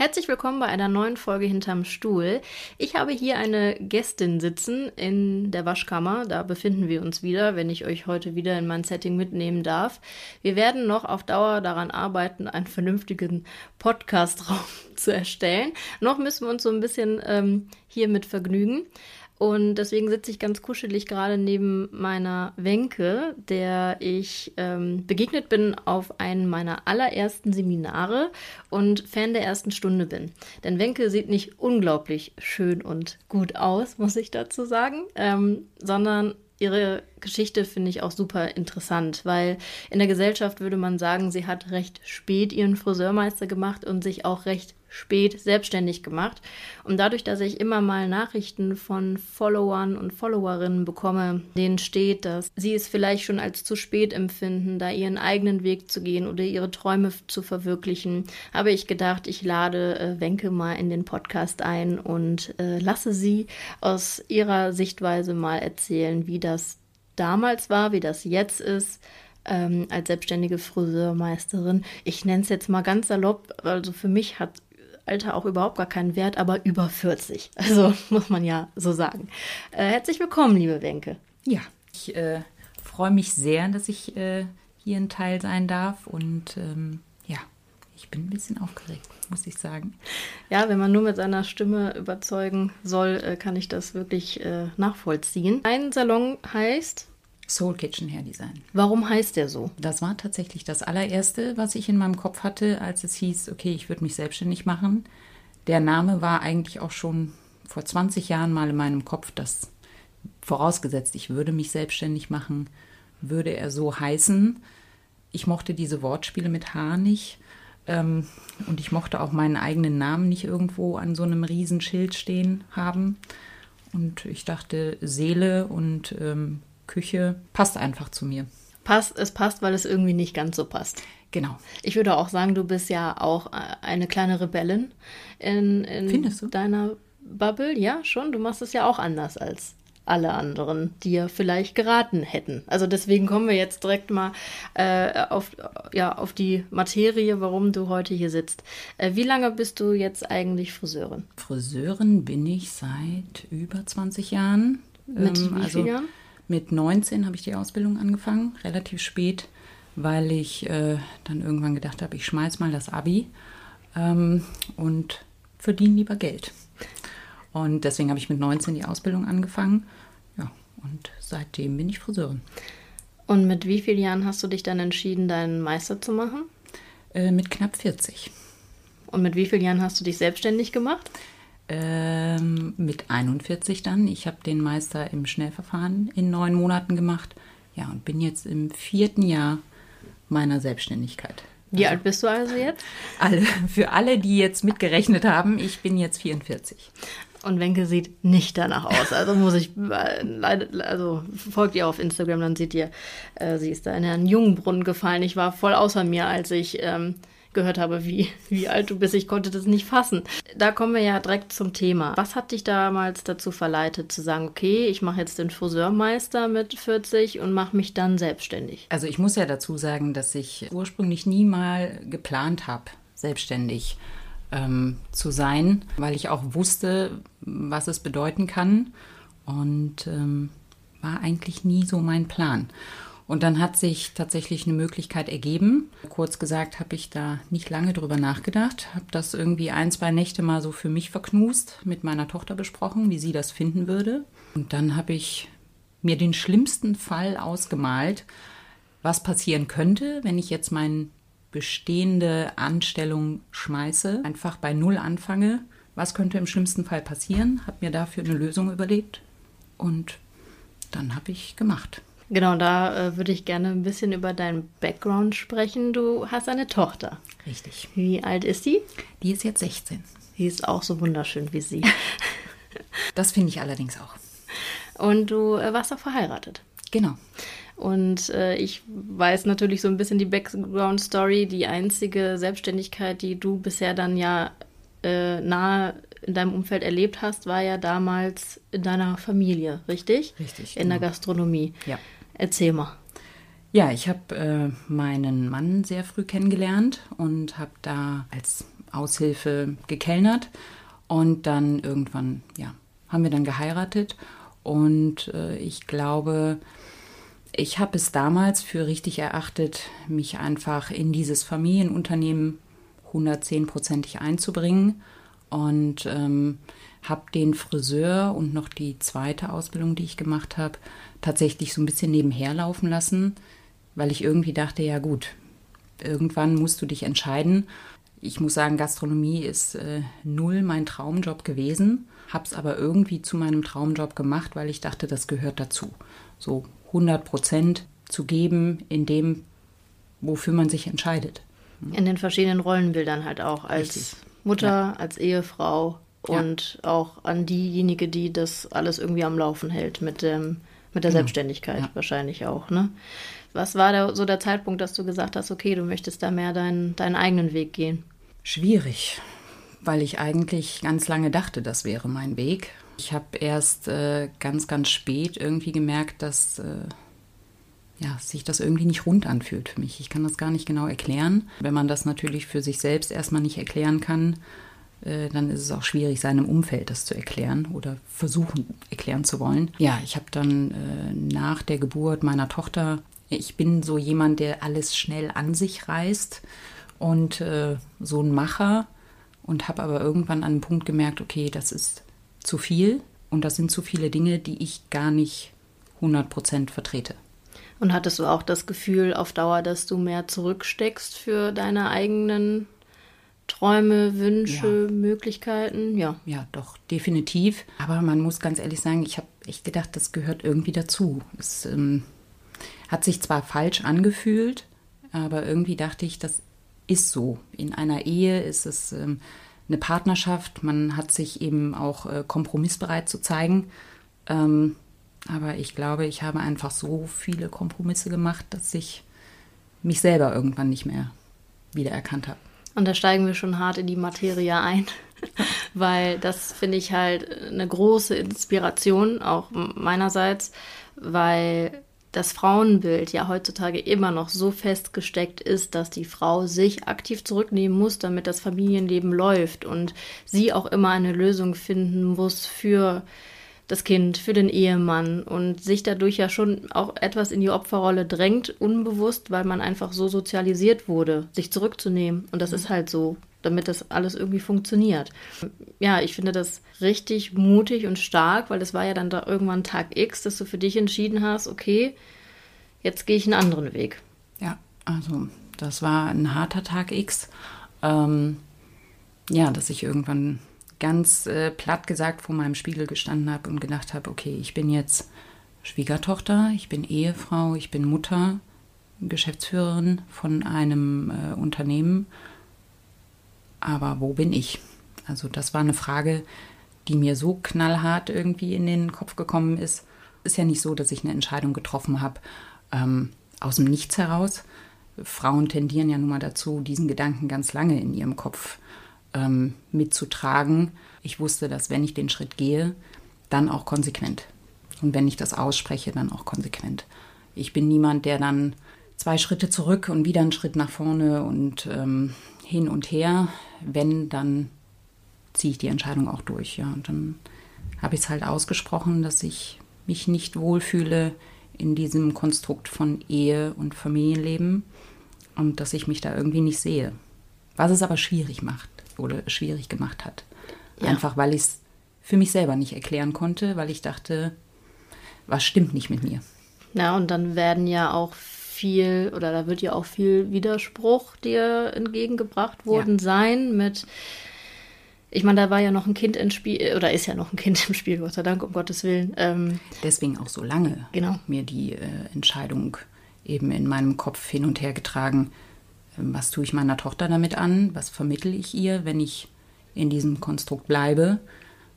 Herzlich willkommen bei einer neuen Folge hinterm Stuhl. Ich habe hier eine Gästin sitzen in der Waschkammer. Da befinden wir uns wieder, wenn ich euch heute wieder in mein Setting mitnehmen darf. Wir werden noch auf Dauer daran arbeiten, einen vernünftigen Podcastraum zu erstellen. Noch müssen wir uns so ein bisschen ähm, hier mit vergnügen. Und deswegen sitze ich ganz kuschelig gerade neben meiner Wenke, der ich ähm, begegnet bin auf einem meiner allerersten Seminare und Fan der ersten Stunde bin. Denn Wenke sieht nicht unglaublich schön und gut aus, muss ich dazu sagen, ähm, sondern ihre Geschichte finde ich auch super interessant, weil in der Gesellschaft würde man sagen, sie hat recht spät ihren Friseurmeister gemacht und sich auch recht spät selbstständig gemacht. Und dadurch, dass ich immer mal Nachrichten von Followern und Followerinnen bekomme, denen steht, dass sie es vielleicht schon als zu spät empfinden, da ihren eigenen Weg zu gehen oder ihre Träume zu verwirklichen, habe ich gedacht, ich lade äh, Wenke mal in den Podcast ein und äh, lasse sie aus ihrer Sichtweise mal erzählen, wie das damals war, wie das jetzt ist, ähm, als selbstständige Friseurmeisterin. Ich nenne es jetzt mal ganz salopp, also für mich hat Alter auch überhaupt gar keinen Wert, aber über 40. Also muss man ja so sagen. Äh, herzlich willkommen, liebe Wenke. Ja, ich äh, freue mich sehr, dass ich äh, hier ein Teil sein darf und ähm, ja, ich bin ein bisschen aufgeregt, muss ich sagen. Ja, wenn man nur mit seiner Stimme überzeugen soll, äh, kann ich das wirklich äh, nachvollziehen. Ein Salon heißt Soul Kitchen Hair Design. Warum heißt der so? Das war tatsächlich das allererste, was ich in meinem Kopf hatte, als es hieß, okay, ich würde mich selbstständig machen. Der Name war eigentlich auch schon vor 20 Jahren mal in meinem Kopf, dass vorausgesetzt, ich würde mich selbstständig machen, würde er so heißen. Ich mochte diese Wortspiele mit H nicht. Ähm, und ich mochte auch meinen eigenen Namen nicht irgendwo an so einem Riesenschild stehen haben. Und ich dachte, Seele und ähm, Küche passt einfach zu mir. Passt, es passt, weil es irgendwie nicht ganz so passt. Genau. Ich würde auch sagen, du bist ja auch eine kleine Rebellin in, in deiner Bubble. Ja, schon. Du machst es ja auch anders als alle anderen dir vielleicht geraten hätten. Also deswegen kommen wir jetzt direkt mal äh, auf, ja, auf die Materie, warum du heute hier sitzt. Äh, wie lange bist du jetzt eigentlich Friseurin? Friseurin bin ich seit über 20 Jahren. Mit ähm, wie also, Jahren? Mit 19 habe ich die Ausbildung angefangen, relativ spät, weil ich äh, dann irgendwann gedacht habe, ich schmeiß mal das Abi ähm, und verdiene lieber Geld. Und deswegen habe ich mit 19 die Ausbildung angefangen. Ja, und seitdem bin ich Friseurin. Und mit wie vielen Jahren hast du dich dann entschieden, deinen Meister zu machen? Äh, mit knapp 40. Und mit wie vielen Jahren hast du dich selbstständig gemacht? Ähm, mit 41 dann. Ich habe den Meister im Schnellverfahren in neun Monaten gemacht. Ja, und bin jetzt im vierten Jahr meiner Selbstständigkeit. Wie alt bist du also jetzt? Alle, für alle, die jetzt mitgerechnet haben, ich bin jetzt 44. Und Wenke sieht nicht danach aus. Also muss ich, also folgt ihr auf Instagram, dann seht ihr, äh, sie ist da in einen Jungbrunnen gefallen. Ich war voll außer mir, als ich ähm, gehört habe, wie, wie alt du bist. Ich konnte das nicht fassen. Da kommen wir ja direkt zum Thema. Was hat dich damals dazu verleitet, zu sagen, okay, ich mache jetzt den Friseurmeister mit 40 und mache mich dann selbstständig? Also ich muss ja dazu sagen, dass ich ursprünglich nie mal geplant habe, selbstständig ähm, zu sein, weil ich auch wusste, was es bedeuten kann. Und ähm, war eigentlich nie so mein Plan. Und dann hat sich tatsächlich eine Möglichkeit ergeben. Kurz gesagt habe ich da nicht lange drüber nachgedacht, habe das irgendwie ein, zwei Nächte mal so für mich verknust, mit meiner Tochter besprochen, wie sie das finden würde. Und dann habe ich mir den schlimmsten Fall ausgemalt, was passieren könnte, wenn ich jetzt meine bestehende Anstellung schmeiße, einfach bei Null anfange. Was könnte im schlimmsten Fall passieren? Habe mir dafür eine Lösung überlegt und dann habe ich gemacht. Genau, da äh, würde ich gerne ein bisschen über deinen Background sprechen. Du hast eine Tochter. Richtig. Wie alt ist sie? Die ist jetzt 16. Die ist auch so wunderschön wie sie. Das finde ich allerdings auch. Und du äh, warst auch verheiratet. Genau. Und äh, ich weiß natürlich so ein bisschen die Background-Story. Die einzige Selbstständigkeit, die du bisher dann ja äh, nahe in deinem Umfeld erlebt hast, war ja damals in deiner Familie, richtig? Richtig. In genau. der Gastronomie. Ja. Erzähl mal. Ja, ich habe äh, meinen Mann sehr früh kennengelernt und habe da als Aushilfe gekellnert. Und dann irgendwann, ja, haben wir dann geheiratet. Und äh, ich glaube, ich habe es damals für richtig erachtet, mich einfach in dieses Familienunternehmen 110-prozentig einzubringen und ähm, habe den Friseur und noch die zweite Ausbildung, die ich gemacht habe, tatsächlich so ein bisschen nebenher laufen lassen, weil ich irgendwie dachte, ja gut, irgendwann musst du dich entscheiden. Ich muss sagen, Gastronomie ist äh, null mein Traumjob gewesen, habe es aber irgendwie zu meinem Traumjob gemacht, weil ich dachte, das gehört dazu. So 100 Prozent zu geben in dem, wofür man sich entscheidet. In den verschiedenen Rollenbildern halt auch als Richtig. Mutter, ja. als Ehefrau und ja. auch an diejenige, die das alles irgendwie am Laufen hält mit dem mit der genau. Selbstständigkeit ja. wahrscheinlich auch, ne? Was war da so der Zeitpunkt, dass du gesagt hast, okay, du möchtest da mehr deinen, deinen eigenen Weg gehen? Schwierig, weil ich eigentlich ganz lange dachte, das wäre mein Weg. Ich habe erst äh, ganz, ganz spät irgendwie gemerkt, dass äh, ja, sich das irgendwie nicht rund anfühlt für mich. Ich kann das gar nicht genau erklären. Wenn man das natürlich für sich selbst erstmal nicht erklären kann, dann ist es auch schwierig, seinem Umfeld das zu erklären oder versuchen erklären zu wollen. Ja, ich habe dann äh, nach der Geburt meiner Tochter, ich bin so jemand, der alles schnell an sich reißt und äh, so ein Macher und habe aber irgendwann an einem Punkt gemerkt, okay, das ist zu viel und das sind zu viele Dinge, die ich gar nicht 100% vertrete. Und hattest du auch das Gefühl auf Dauer, dass du mehr zurücksteckst für deine eigenen Träume, Wünsche, ja. Möglichkeiten? Ja. Ja, doch, definitiv. Aber man muss ganz ehrlich sagen, ich habe echt gedacht, das gehört irgendwie dazu. Es ähm, hat sich zwar falsch angefühlt, aber irgendwie dachte ich, das ist so. In einer Ehe ist es ähm, eine Partnerschaft. Man hat sich eben auch äh, kompromissbereit zu zeigen. Ähm, aber ich glaube, ich habe einfach so viele Kompromisse gemacht, dass ich mich selber irgendwann nicht mehr wiedererkannt habe. Und da steigen wir schon hart in die Materie ein, weil das finde ich halt eine große Inspiration, auch meinerseits, weil das Frauenbild ja heutzutage immer noch so festgesteckt ist, dass die Frau sich aktiv zurücknehmen muss, damit das Familienleben läuft und sie auch immer eine Lösung finden muss für das Kind, für den Ehemann und sich dadurch ja schon auch etwas in die Opferrolle drängt, unbewusst, weil man einfach so sozialisiert wurde, sich zurückzunehmen. Und das mhm. ist halt so, damit das alles irgendwie funktioniert. Ja, ich finde das richtig mutig und stark, weil das war ja dann da irgendwann Tag X, dass du für dich entschieden hast, okay, jetzt gehe ich einen anderen Weg. Ja, also das war ein harter Tag X. Ähm, ja, dass ich irgendwann ganz äh, platt gesagt vor meinem Spiegel gestanden habe und gedacht habe, okay, ich bin jetzt Schwiegertochter, ich bin Ehefrau, ich bin Mutter, Geschäftsführerin von einem äh, Unternehmen. Aber wo bin ich? Also das war eine Frage, die mir so knallhart irgendwie in den Kopf gekommen ist. Ist ja nicht so, dass ich eine Entscheidung getroffen habe ähm, aus dem Nichts heraus. Frauen tendieren ja nun mal dazu, diesen Gedanken ganz lange in ihrem Kopf ähm, mitzutragen. Ich wusste, dass wenn ich den Schritt gehe, dann auch konsequent. Und wenn ich das ausspreche, dann auch konsequent. Ich bin niemand, der dann zwei Schritte zurück und wieder einen Schritt nach vorne und ähm, hin und her. Wenn, dann ziehe ich die Entscheidung auch durch. Ja. Und dann habe ich es halt ausgesprochen, dass ich mich nicht wohlfühle in diesem Konstrukt von Ehe und Familienleben und dass ich mich da irgendwie nicht sehe. Was es aber schwierig macht oder schwierig gemacht hat. Ja. Einfach weil ich es für mich selber nicht erklären konnte, weil ich dachte, was stimmt nicht mit mir. Ja, und dann werden ja auch viel oder da wird ja auch viel Widerspruch dir entgegengebracht worden ja. sein mit ich meine, da war ja noch ein Kind im Spiel, oder ist ja noch ein Kind im Spiel, Gott sei Dank, um Gottes Willen. Ähm, Deswegen auch so lange genau. mir die äh, Entscheidung eben in meinem Kopf hin und her getragen, was tue ich meiner Tochter damit an? Was vermittel ich ihr, wenn ich in diesem Konstrukt bleibe.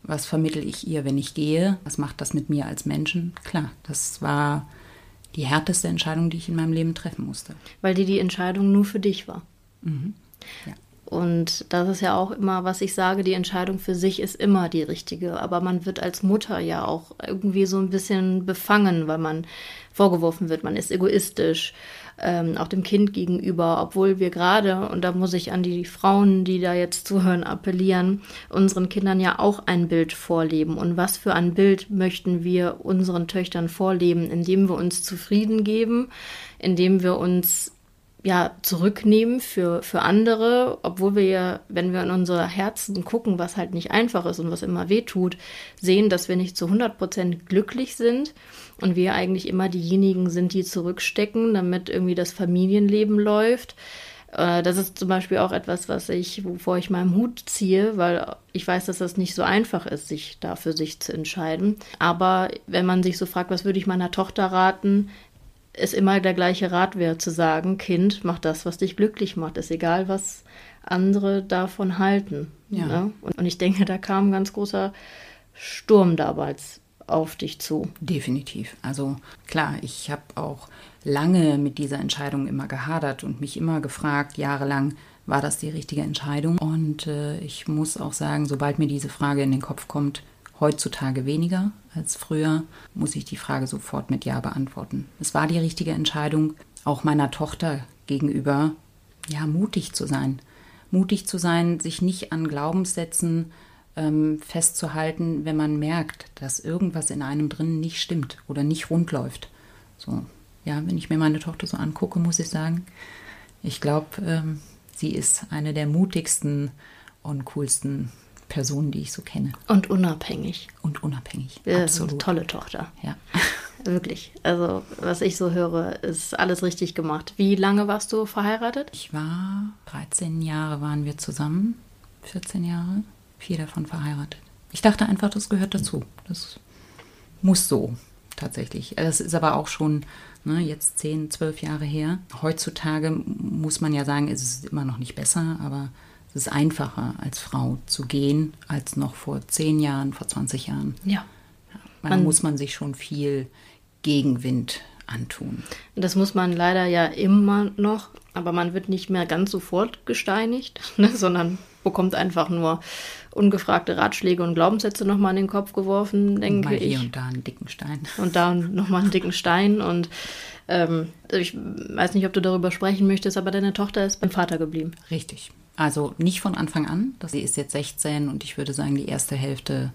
Was vermittel ich ihr, wenn ich gehe? Was macht das mit mir als Menschen? Klar, das war die härteste Entscheidung, die ich in meinem Leben treffen musste. Weil die die Entscheidung nur für dich war. Mhm. Ja. Und das ist ja auch immer, was ich sage, die Entscheidung für sich ist immer die richtige. Aber man wird als Mutter ja auch irgendwie so ein bisschen befangen, weil man vorgeworfen wird, man ist egoistisch, ähm, auch dem Kind gegenüber, obwohl wir gerade, und da muss ich an die Frauen, die da jetzt zuhören, appellieren, unseren Kindern ja auch ein Bild vorleben. Und was für ein Bild möchten wir unseren Töchtern vorleben, indem wir uns zufrieden geben, indem wir uns ja, zurücknehmen für, für andere, obwohl wir ja, wenn wir in unsere Herzen gucken, was halt nicht einfach ist und was immer weh tut, sehen, dass wir nicht zu 100 Prozent glücklich sind und wir eigentlich immer diejenigen sind, die zurückstecken, damit irgendwie das Familienleben läuft. Äh, das ist zum Beispiel auch etwas, was ich, wovor ich meinen Hut ziehe, weil ich weiß, dass das nicht so einfach ist, sich da für sich zu entscheiden. Aber wenn man sich so fragt, was würde ich meiner Tochter raten, ist immer der gleiche Rat wäre, zu sagen, Kind, mach das, was dich glücklich macht. Ist egal, was andere davon halten. Ja. Ne? Und, und ich denke, da kam ein ganz großer Sturm damals auf dich zu. Definitiv. Also klar, ich habe auch lange mit dieser Entscheidung immer gehadert und mich immer gefragt, jahrelang, war das die richtige Entscheidung? Und äh, ich muss auch sagen, sobald mir diese Frage in den Kopf kommt, heutzutage weniger als früher, muss ich die Frage sofort mit Ja beantworten. Es war die richtige Entscheidung, auch meiner Tochter gegenüber, ja, mutig zu sein. Mutig zu sein, sich nicht an Glaubenssätzen ähm, festzuhalten, wenn man merkt, dass irgendwas in einem drin nicht stimmt oder nicht rund läuft. So, ja, wenn ich mir meine Tochter so angucke, muss ich sagen, ich glaube, ähm, sie ist eine der mutigsten und coolsten Personen, die ich so kenne. Und unabhängig. Und unabhängig. Ja, Absolut. tolle Tochter. Ja. Wirklich. Also, was ich so höre, ist alles richtig gemacht. Wie lange warst du verheiratet? Ich war 13 Jahre waren wir zusammen. 14 Jahre. Vier davon verheiratet. Ich dachte einfach, das gehört dazu. Das muss so tatsächlich. Das ist aber auch schon ne, jetzt 10, 12 Jahre her. Heutzutage muss man ja sagen, ist es immer noch nicht besser, aber es ist einfacher als Frau zu gehen als noch vor zehn Jahren, vor 20 Jahren. Ja. ja da muss man sich schon viel Gegenwind antun. Das muss man leider ja immer noch, aber man wird nicht mehr ganz sofort gesteinigt, ne, sondern bekommt einfach nur ungefragte Ratschläge und Glaubenssätze nochmal in den Kopf geworfen, denke mal ich. Hier und da einen dicken Stein. Und da nochmal einen dicken Stein. Und ähm, ich weiß nicht, ob du darüber sprechen möchtest, aber deine Tochter ist beim Vater geblieben. Richtig. Also nicht von Anfang an. Sie ist jetzt 16 und ich würde sagen, die erste Hälfte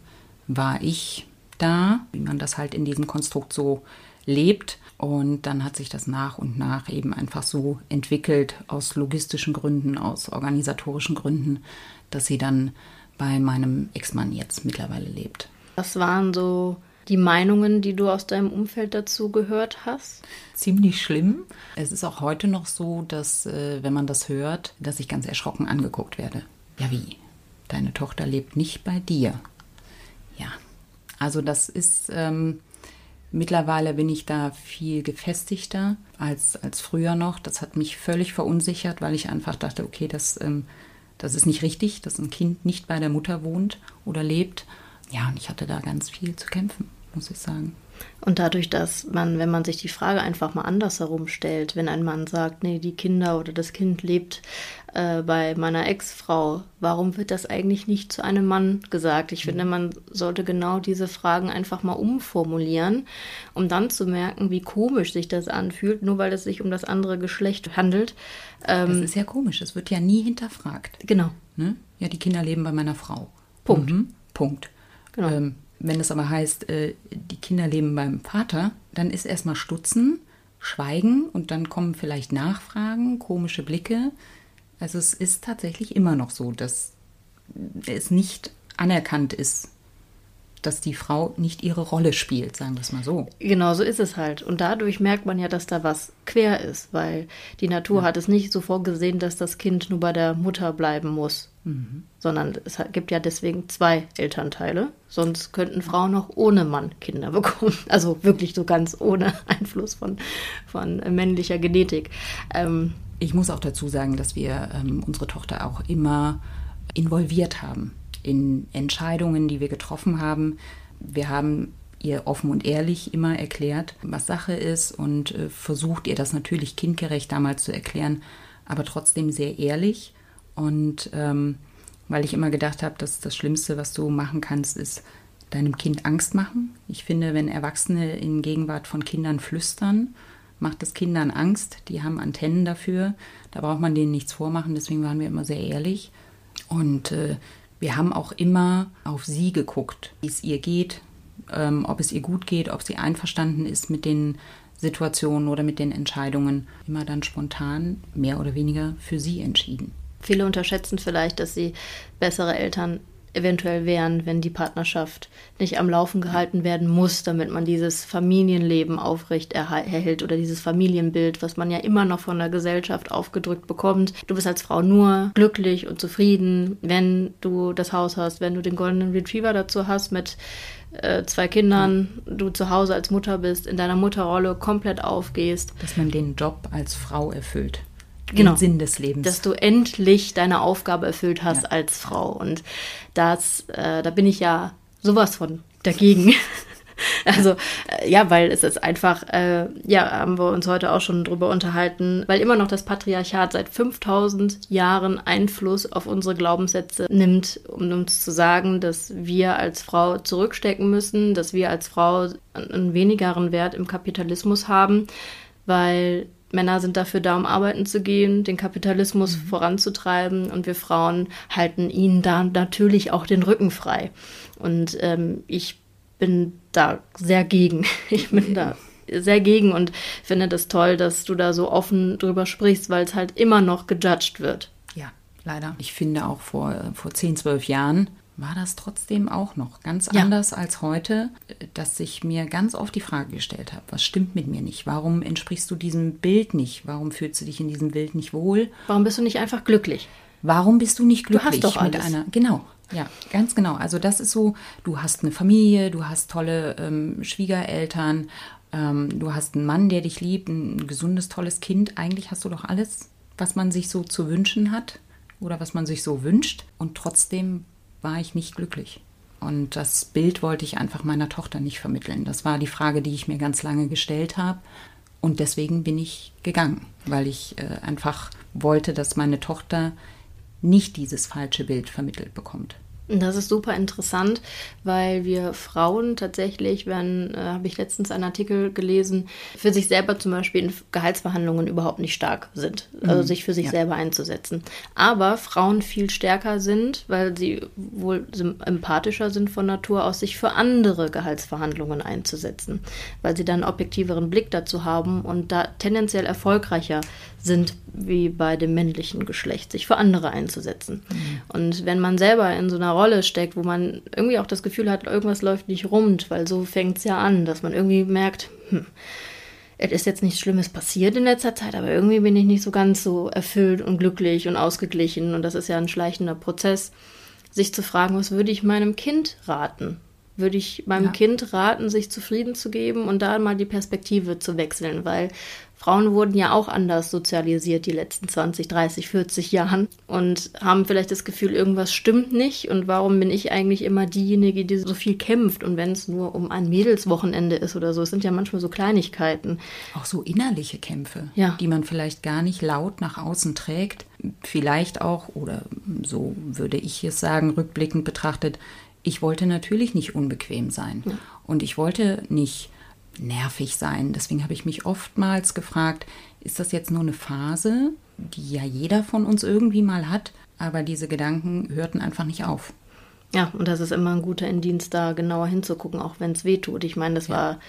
war ich da, wie man das halt in diesem Konstrukt so lebt. Und dann hat sich das nach und nach eben einfach so entwickelt, aus logistischen Gründen, aus organisatorischen Gründen, dass sie dann bei meinem Ex-Mann jetzt mittlerweile lebt. Was waren so die Meinungen, die du aus deinem Umfeld dazu gehört hast? Ziemlich schlimm. Es ist auch heute noch so, dass, äh, wenn man das hört, dass ich ganz erschrocken angeguckt werde. Ja, wie? Deine Tochter lebt nicht bei dir. Ja, also das ist, ähm, mittlerweile bin ich da viel gefestigter als, als früher noch. Das hat mich völlig verunsichert, weil ich einfach dachte, okay, das, ähm, das ist nicht richtig, dass ein Kind nicht bei der Mutter wohnt oder lebt. Ja, und ich hatte da ganz viel zu kämpfen muss ich sagen. Und dadurch, dass man, wenn man sich die Frage einfach mal andersherum stellt, wenn ein Mann sagt, nee, die Kinder oder das Kind lebt äh, bei meiner Ex-Frau, warum wird das eigentlich nicht zu einem Mann gesagt? Ich finde, man sollte genau diese Fragen einfach mal umformulieren, um dann zu merken, wie komisch sich das anfühlt, nur weil es sich um das andere Geschlecht handelt. Ähm, das ist ja komisch, es wird ja nie hinterfragt. Genau. Ne? Ja, die Kinder leben bei meiner Frau. Punkt. Mhm. Punkt. Genau. Ähm, wenn es aber heißt, äh, die Kinder leben beim Vater, dann ist erstmal Stutzen, Schweigen und dann kommen vielleicht Nachfragen, komische Blicke. Also es ist tatsächlich immer noch so, dass es nicht anerkannt ist, dass die Frau nicht ihre Rolle spielt, sagen wir es mal so. Genau, so ist es halt. Und dadurch merkt man ja, dass da was quer ist, weil die Natur ja. hat es nicht so vorgesehen, dass das Kind nur bei der Mutter bleiben muss, mhm. sondern es gibt ja deswegen zwei Elternteile. Sonst könnten Frauen auch ohne Mann Kinder bekommen. Also wirklich so ganz ohne Einfluss von, von männlicher Genetik. Ähm, ich muss auch dazu sagen, dass wir ähm, unsere Tochter auch immer involviert haben in Entscheidungen, die wir getroffen haben. Wir haben ihr offen und ehrlich immer erklärt, was Sache ist und äh, versucht ihr das natürlich kindgerecht damals zu erklären, aber trotzdem sehr ehrlich. Und ähm, weil ich immer gedacht habe, dass das Schlimmste, was du machen kannst, ist deinem Kind Angst machen. Ich finde, wenn Erwachsene in Gegenwart von Kindern flüstern, macht es Kindern Angst. Die haben Antennen dafür. Da braucht man denen nichts vormachen. Deswegen waren wir immer sehr ehrlich. Und äh, wir haben auch immer auf sie geguckt, wie es ihr geht, ähm, ob es ihr gut geht, ob sie einverstanden ist mit den Situationen oder mit den Entscheidungen. Immer dann spontan, mehr oder weniger für sie entschieden. Viele unterschätzen vielleicht, dass sie bessere Eltern eventuell wären, wenn die Partnerschaft nicht am Laufen gehalten werden muss, damit man dieses Familienleben aufrecht erhält oder dieses Familienbild, was man ja immer noch von der Gesellschaft aufgedrückt bekommt. Du bist als Frau nur glücklich und zufrieden, wenn du das Haus hast, wenn du den goldenen Retriever dazu hast mit äh, zwei Kindern, du zu Hause als Mutter bist, in deiner Mutterrolle komplett aufgehst. Dass man den Job als Frau erfüllt genau, den Sinn des Lebens. Dass du endlich deine Aufgabe erfüllt hast ja. als Frau. Und das, äh, da bin ich ja sowas von dagegen. Also äh, ja, weil es ist einfach, äh, ja, haben wir uns heute auch schon drüber unterhalten, weil immer noch das Patriarchat seit 5000 Jahren Einfluss auf unsere Glaubenssätze nimmt, um uns zu sagen, dass wir als Frau zurückstecken müssen, dass wir als Frau einen wenigeren Wert im Kapitalismus haben, weil Männer sind dafür da, um arbeiten zu gehen, den Kapitalismus mhm. voranzutreiben und wir Frauen halten ihnen da natürlich auch den Rücken frei. Und ähm, ich bin da sehr gegen. Ich bin da sehr gegen und finde das toll, dass du da so offen drüber sprichst, weil es halt immer noch gejudged wird. Ja, leider. Ich finde auch vor, vor 10, 12 Jahren war das trotzdem auch noch ganz ja. anders als heute, dass ich mir ganz oft die Frage gestellt habe, was stimmt mit mir nicht? Warum entsprichst du diesem Bild nicht? Warum fühlst du dich in diesem Bild nicht wohl? Warum bist du nicht einfach glücklich? Warum bist du nicht glücklich du hast doch mit einer? Genau, ja, ganz genau. Also das ist so, du hast eine Familie, du hast tolle ähm, Schwiegereltern, ähm, du hast einen Mann, der dich liebt, ein gesundes, tolles Kind. Eigentlich hast du doch alles, was man sich so zu wünschen hat oder was man sich so wünscht. Und trotzdem war ich nicht glücklich. Und das Bild wollte ich einfach meiner Tochter nicht vermitteln. Das war die Frage, die ich mir ganz lange gestellt habe. Und deswegen bin ich gegangen, weil ich äh, einfach wollte, dass meine Tochter nicht dieses falsche Bild vermittelt bekommt. Das ist super interessant, weil wir Frauen tatsächlich, wenn, äh, habe ich letztens einen Artikel gelesen, für sich selber zum Beispiel in Gehaltsverhandlungen überhaupt nicht stark sind, also mhm. sich für sich ja. selber einzusetzen. Aber Frauen viel stärker sind, weil sie wohl empathischer sind von Natur aus, sich für andere Gehaltsverhandlungen einzusetzen, weil sie dann einen objektiveren Blick dazu haben und da tendenziell erfolgreicher sind wie bei dem männlichen Geschlecht, sich für andere einzusetzen. Mhm. Und wenn man selber in so einer Rolle steckt, wo man irgendwie auch das Gefühl hat, irgendwas läuft nicht rund, weil so fängt es ja an, dass man irgendwie merkt, hm, es ist jetzt nichts Schlimmes passiert in letzter Zeit, aber irgendwie bin ich nicht so ganz so erfüllt und glücklich und ausgeglichen. Und das ist ja ein schleichender Prozess, sich zu fragen, was würde ich meinem Kind raten? Würde ich meinem ja. Kind raten, sich zufrieden zu geben und da mal die Perspektive zu wechseln, weil Frauen wurden ja auch anders sozialisiert die letzten 20, 30, 40 Jahren und haben vielleicht das Gefühl, irgendwas stimmt nicht und warum bin ich eigentlich immer diejenige, die so viel kämpft und wenn es nur um ein Mädelswochenende ist oder so, es sind ja manchmal so Kleinigkeiten. Auch so innerliche Kämpfe, ja. die man vielleicht gar nicht laut nach außen trägt, vielleicht auch, oder so würde ich es sagen, rückblickend betrachtet, ich wollte natürlich nicht unbequem sein ja. und ich wollte nicht nervig sein. Deswegen habe ich mich oftmals gefragt, ist das jetzt nur eine Phase, die ja jeder von uns irgendwie mal hat, aber diese Gedanken hörten einfach nicht auf. Ja, und das ist immer ein guter Indienst, da genauer hinzugucken, auch wenn es weh tut. Ich meine, das ja. war,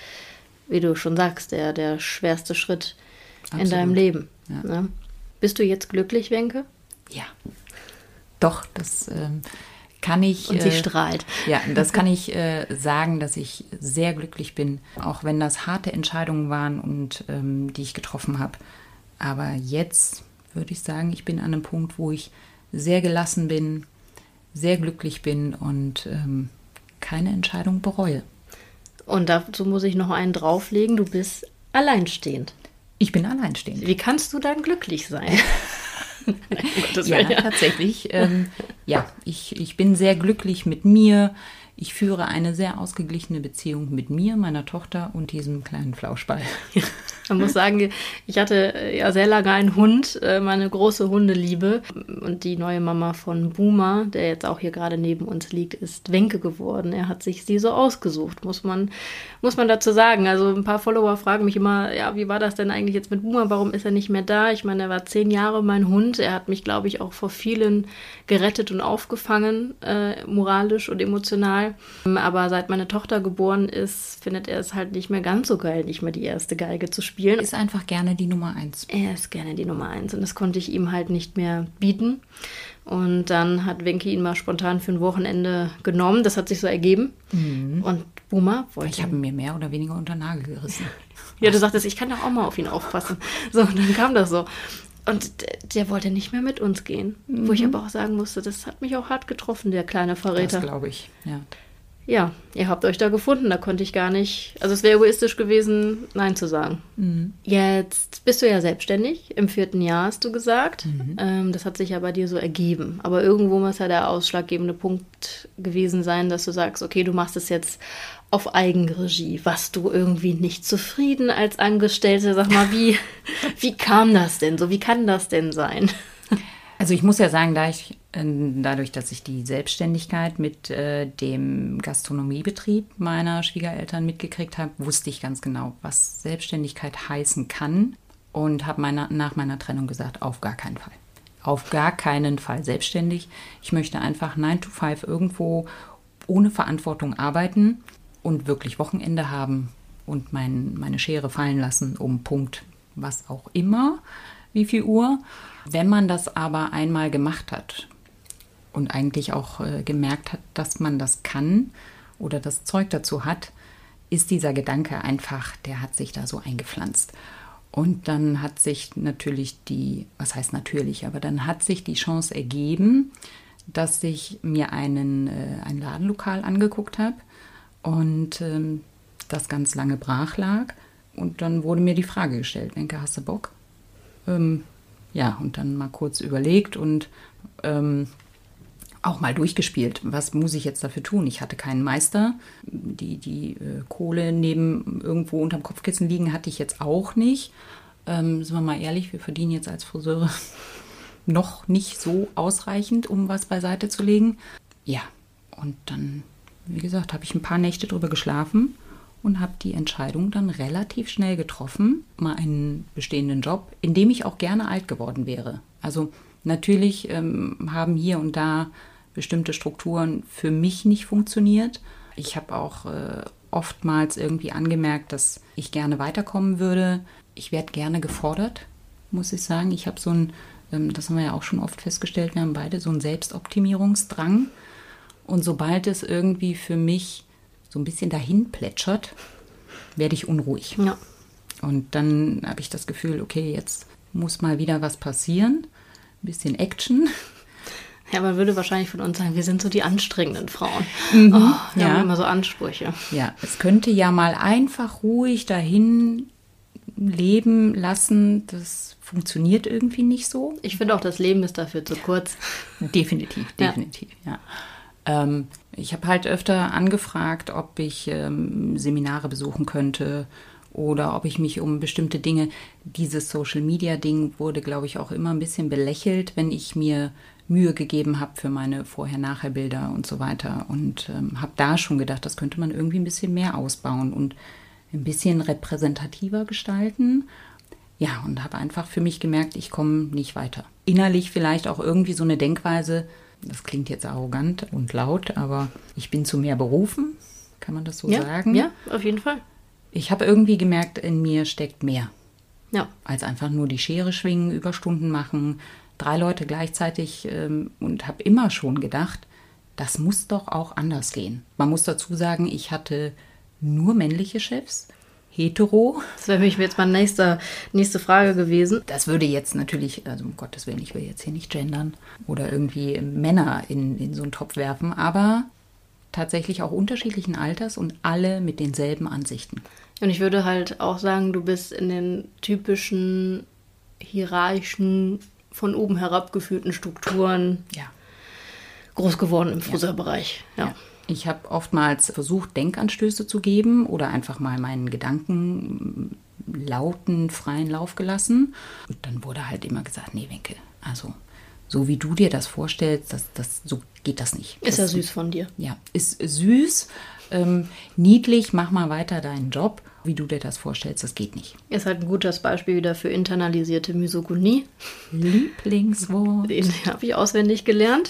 wie du schon sagst, der, der schwerste Schritt Absolut. in deinem Leben. Ja. Ne? Bist du jetzt glücklich, Wenke? Ja. Doch, das ähm, kann ich. Und sie äh, strahlt. Ja, das kann ich äh, sagen, dass ich sehr glücklich bin, auch wenn das harte Entscheidungen waren und ähm, die ich getroffen habe. Aber jetzt würde ich sagen, ich bin an einem Punkt, wo ich sehr gelassen bin, sehr glücklich bin und ähm, keine Entscheidung bereue. Und dazu muss ich noch einen drauflegen. Du bist alleinstehend. Ich bin alleinstehend. Wie kannst du dann glücklich sein? ja, tatsächlich. Ähm, ja, ich, ich bin sehr glücklich mit mir. Ich führe eine sehr ausgeglichene Beziehung mit mir, meiner Tochter und diesem kleinen Flauschball. Man muss sagen, ich hatte äh, ja sehr lange einen Hund, äh, meine große Hundeliebe. Und die neue Mama von Boomer, der jetzt auch hier gerade neben uns liegt, ist Wenke geworden. Er hat sich sie so ausgesucht, muss man, muss man dazu sagen. Also ein paar Follower fragen mich immer, ja, wie war das denn eigentlich jetzt mit Boomer? Warum ist er nicht mehr da? Ich meine, er war zehn Jahre mein Hund. Er hat mich, glaube ich, auch vor vielen gerettet und aufgefangen, äh, moralisch und emotional. Aber seit meine Tochter geboren ist, findet er es halt nicht mehr ganz so geil, nicht mehr die erste Geige zu spielen. Ist einfach gerne die Nummer eins. Er ist gerne die Nummer eins und das konnte ich ihm halt nicht mehr bieten. Und dann hat Wenke ihn mal spontan für ein Wochenende genommen. Das hat sich so ergeben. Mhm. Und Boomer wollte. Ich habe mir mehr oder weniger unter Nagel gerissen. ja, du sagtest, ich kann doch auch mal auf ihn aufpassen. So, und dann kam das so. Und der wollte nicht mehr mit uns gehen. Mhm. Wo ich mhm. aber auch sagen musste, das hat mich auch hart getroffen, der kleine Verräter. Das glaube ich, ja ja, ihr habt euch da gefunden, da konnte ich gar nicht, also es wäre egoistisch gewesen, Nein zu sagen. Mhm. Jetzt bist du ja selbstständig, im vierten Jahr hast du gesagt. Mhm. Ähm, das hat sich ja bei dir so ergeben. Aber irgendwo muss ja der ausschlaggebende Punkt gewesen sein, dass du sagst, okay, du machst es jetzt auf Eigenregie. Warst du irgendwie nicht zufrieden als Angestellte? Sag mal, wie, wie kam das denn so? Wie kann das denn sein? Also ich muss ja sagen, da ich, äh, dadurch, dass ich die Selbstständigkeit mit äh, dem Gastronomiebetrieb meiner Schwiegereltern mitgekriegt habe, wusste ich ganz genau, was Selbstständigkeit heißen kann und habe meiner, nach meiner Trennung gesagt, auf gar keinen Fall. Auf gar keinen Fall selbstständig. Ich möchte einfach 9 to 5 irgendwo ohne Verantwortung arbeiten und wirklich Wochenende haben und mein, meine Schere fallen lassen um Punkt was auch immer, wie viel Uhr wenn man das aber einmal gemacht hat und eigentlich auch äh, gemerkt hat, dass man das kann oder das Zeug dazu hat, ist dieser Gedanke einfach, der hat sich da so eingepflanzt. Und dann hat sich natürlich die, was heißt natürlich, aber dann hat sich die Chance ergeben, dass ich mir einen, äh, ein Ladenlokal angeguckt habe und ähm, das ganz lange brach lag. Und dann wurde mir die Frage gestellt, Wenke, hast du Bock? Ähm, ja, und dann mal kurz überlegt und ähm, auch mal durchgespielt. Was muss ich jetzt dafür tun? Ich hatte keinen Meister. Die, die äh, Kohle neben irgendwo unterm Kopfkissen liegen hatte ich jetzt auch nicht. Ähm, sind wir mal ehrlich, wir verdienen jetzt als Friseure noch nicht so ausreichend, um was beiseite zu legen. Ja, und dann, wie gesagt, habe ich ein paar Nächte drüber geschlafen und habe die Entscheidung dann relativ schnell getroffen, mal einen bestehenden Job, in dem ich auch gerne alt geworden wäre. Also natürlich ähm, haben hier und da bestimmte Strukturen für mich nicht funktioniert. Ich habe auch äh, oftmals irgendwie angemerkt, dass ich gerne weiterkommen würde. Ich werde gerne gefordert, muss ich sagen. Ich habe so ein, ähm, das haben wir ja auch schon oft festgestellt, wir haben beide so einen Selbstoptimierungsdrang. Und sobald es irgendwie für mich so ein bisschen dahin plätschert, werde ich unruhig. Ja. Und dann habe ich das Gefühl, okay, jetzt muss mal wieder was passieren. Ein bisschen Action. Ja, man würde wahrscheinlich von uns sagen, wir sind so die anstrengenden Frauen. Mhm, oh, wir ja. haben immer so Ansprüche. Ja, es könnte ja mal einfach ruhig dahin leben lassen. Das funktioniert irgendwie nicht so. Ich finde auch, das Leben ist dafür zu kurz. Definitiv, definitiv, ja. ja. Ähm, ich habe halt öfter angefragt, ob ich ähm, Seminare besuchen könnte oder ob ich mich um bestimmte Dinge, dieses Social-Media-Ding wurde, glaube ich, auch immer ein bisschen belächelt, wenn ich mir Mühe gegeben habe für meine Vorher-Nachher-Bilder und so weiter. Und ähm, habe da schon gedacht, das könnte man irgendwie ein bisschen mehr ausbauen und ein bisschen repräsentativer gestalten. Ja, und habe einfach für mich gemerkt, ich komme nicht weiter. Innerlich vielleicht auch irgendwie so eine Denkweise, das klingt jetzt arrogant und laut, aber ich bin zu mehr berufen, kann man das so ja, sagen? Ja, auf jeden Fall. Ich habe irgendwie gemerkt, in mir steckt mehr. Ja. Als einfach nur die Schere schwingen, Überstunden machen, drei Leute gleichzeitig ähm, und habe immer schon gedacht, das muss doch auch anders gehen. Man muss dazu sagen, ich hatte nur männliche Chefs hetero. Das wäre mich jetzt meine nächste, nächste Frage gewesen. Das würde jetzt natürlich, also um Gottes Willen, ich will jetzt hier nicht gendern oder irgendwie Männer in, in so einen Topf werfen, aber tatsächlich auch unterschiedlichen Alters und alle mit denselben Ansichten. Und ich würde halt auch sagen, du bist in den typischen hierarchischen von oben herab geführten Strukturen Ja. groß geworden im Friseurbereich. Ja. Ja. Ich habe oftmals versucht, Denkanstöße zu geben oder einfach mal meinen Gedanken lauten, freien Lauf gelassen. Und dann wurde halt immer gesagt, nee, Wenke, also so wie du dir das vorstellst, das, das, so geht das nicht. Ist ja das, süß von dir. Ja, ist süß, ähm, niedlich, mach mal weiter deinen Job. Wie du dir das vorstellst, das geht nicht. Ist halt ein gutes Beispiel wieder für internalisierte Misogynie. Lieblingswort. Den habe ich auswendig gelernt.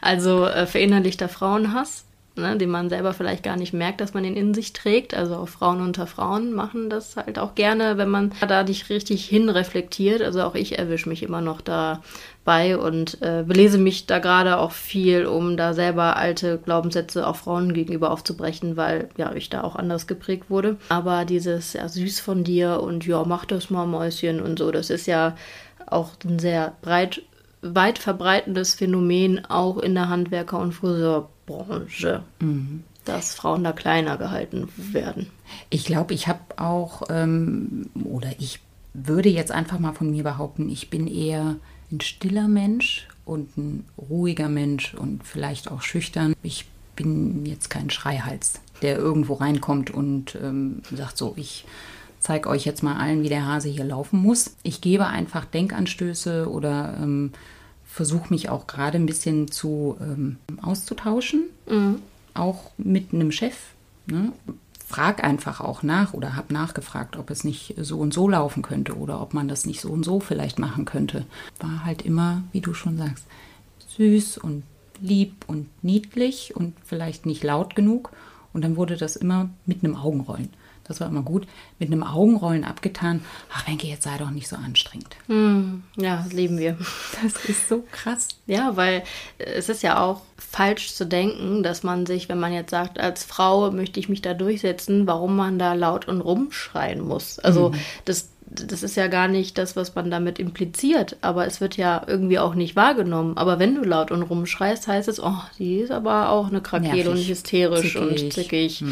Also äh, verinnerlichter Frauenhass, ne, den man selber vielleicht gar nicht merkt, dass man den in sich trägt. Also auch Frauen unter Frauen machen das halt auch gerne, wenn man da nicht richtig hinreflektiert. Also auch ich erwische mich immer noch dabei und äh, belese mich da gerade auch viel, um da selber alte Glaubenssätze auch Frauen gegenüber aufzubrechen, weil ja ich da auch anders geprägt wurde. Aber dieses ja süß von dir und ja mach das mal Mäuschen und so, das ist ja auch ein sehr breit weit verbreitendes Phänomen auch in der Handwerker- und Friseurbranche, dass Frauen da kleiner gehalten werden. Ich glaube, ich habe auch, ähm, oder ich würde jetzt einfach mal von mir behaupten, ich bin eher ein stiller Mensch und ein ruhiger Mensch und vielleicht auch schüchtern. Ich bin jetzt kein Schreihals, der irgendwo reinkommt und ähm, sagt so, ich zeige euch jetzt mal allen, wie der Hase hier laufen muss. Ich gebe einfach Denkanstöße oder ähm, versuche mich auch gerade ein bisschen zu ähm, auszutauschen, auch mit einem Chef. Ne? Frag einfach auch nach oder hab nachgefragt, ob es nicht so und so laufen könnte oder ob man das nicht so und so vielleicht machen könnte. War halt immer, wie du schon sagst, süß und lieb und niedlich und vielleicht nicht laut genug. Und dann wurde das immer mit einem Augenrollen. Das war immer gut. Mit einem Augenrollen abgetan. Ach, Wenke, jetzt sei doch nicht so anstrengend. Ja, das lieben wir. Das ist so krass. Ja, weil äh, es ist ja auch falsch zu denken, dass man sich, wenn man jetzt sagt, als Frau möchte ich mich da durchsetzen, warum man da laut und rumschreien muss. Also das, das ist ja gar nicht das, was man damit impliziert, aber es wird ja irgendwie auch nicht wahrgenommen. Aber wenn du laut und rumschreist, heißt es, oh, die ist aber auch eine Krakele und hysterisch und Zickig. zickig.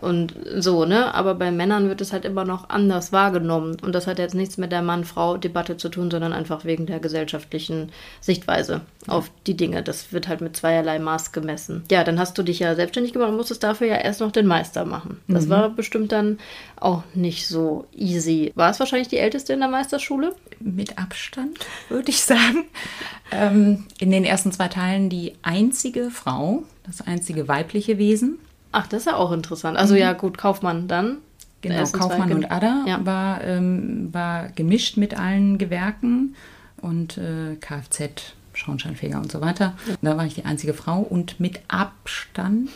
Und so, ne? Aber bei Männern wird es halt immer noch anders wahrgenommen. Und das hat jetzt nichts mit der Mann-Frau-Debatte zu tun, sondern einfach wegen der gesellschaftlichen Sichtweise auf die Dinge. Das wird halt mit zweierlei Maß gemessen. Ja, dann hast du dich ja selbstständig gemacht und musstest dafür ja erst noch den Meister machen. Das war bestimmt dann auch nicht so easy. War es wahrscheinlich die älteste in der Meisterschule? Mit Abstand, würde ich sagen. ähm, in den ersten zwei Teilen die einzige Frau, das einzige weibliche Wesen. Ach, das ist ja auch interessant. Also ja, gut, Kaufmann dann. Genau, Kaufmann und Adder Ja. war, ähm, war gemischt mit allen Gewerken und äh, Kfz, Schornsteinfeger und so weiter. Da war ich die einzige Frau und mit Abstand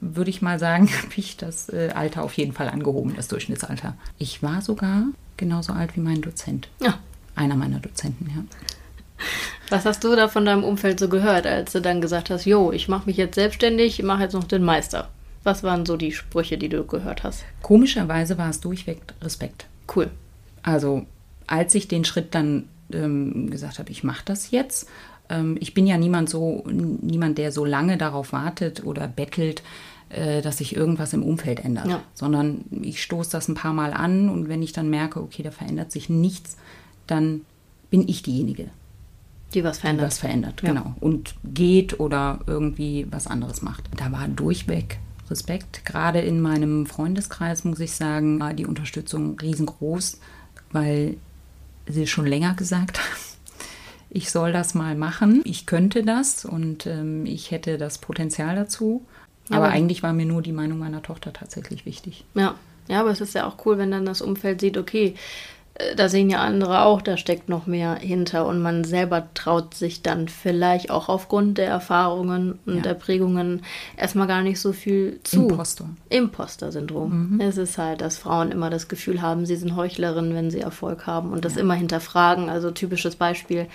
würde ich mal sagen, habe ich das äh, Alter auf jeden Fall angehoben, das Durchschnittsalter. Ich war sogar genauso alt wie mein Dozent. Ja. Einer meiner Dozenten, ja. Was hast du da von deinem Umfeld so gehört, als du dann gesagt hast, jo, ich mache mich jetzt selbstständig, ich mache jetzt noch den Meister? Was waren so die Sprüche, die du gehört hast? Komischerweise war es durchweg Respekt. Cool. Also als ich den Schritt dann ähm, gesagt habe, ich mache das jetzt, ähm, ich bin ja niemand so, niemand, der so lange darauf wartet oder bettelt, äh, dass sich irgendwas im Umfeld ändert, Ja. sondern ich stoße das ein paar Mal an und wenn ich dann merke, okay, da verändert sich nichts, dann bin ich diejenige, Die was die verändert. was verändert, Ja. genau, und geht oder irgendwie was anderes macht. Da war durchweg Respekt. Gerade in meinem Freundeskreis muss ich sagen, war die Unterstützung riesengroß, weil sie schon länger gesagt haben, ich soll das mal machen, ich könnte das und ähm, ich hätte das Potenzial dazu. Aber Aber- eigentlich war mir nur die Meinung meiner Tochter tatsächlich wichtig. Ja. ja, aber es ist ja auch cool, wenn dann das Umfeld sieht, okay, da sehen ja andere auch, da steckt noch mehr hinter und man selber traut sich dann vielleicht auch aufgrund der Erfahrungen und Ja. der Prägungen erstmal gar nicht so viel zu. Impostor. Imposter-Syndrom. Es ist halt, dass Frauen immer das Gefühl haben, sie sind Heuchlerinnen, wenn sie Erfolg haben und das immer hinterfragen. Also typisches Beispiel.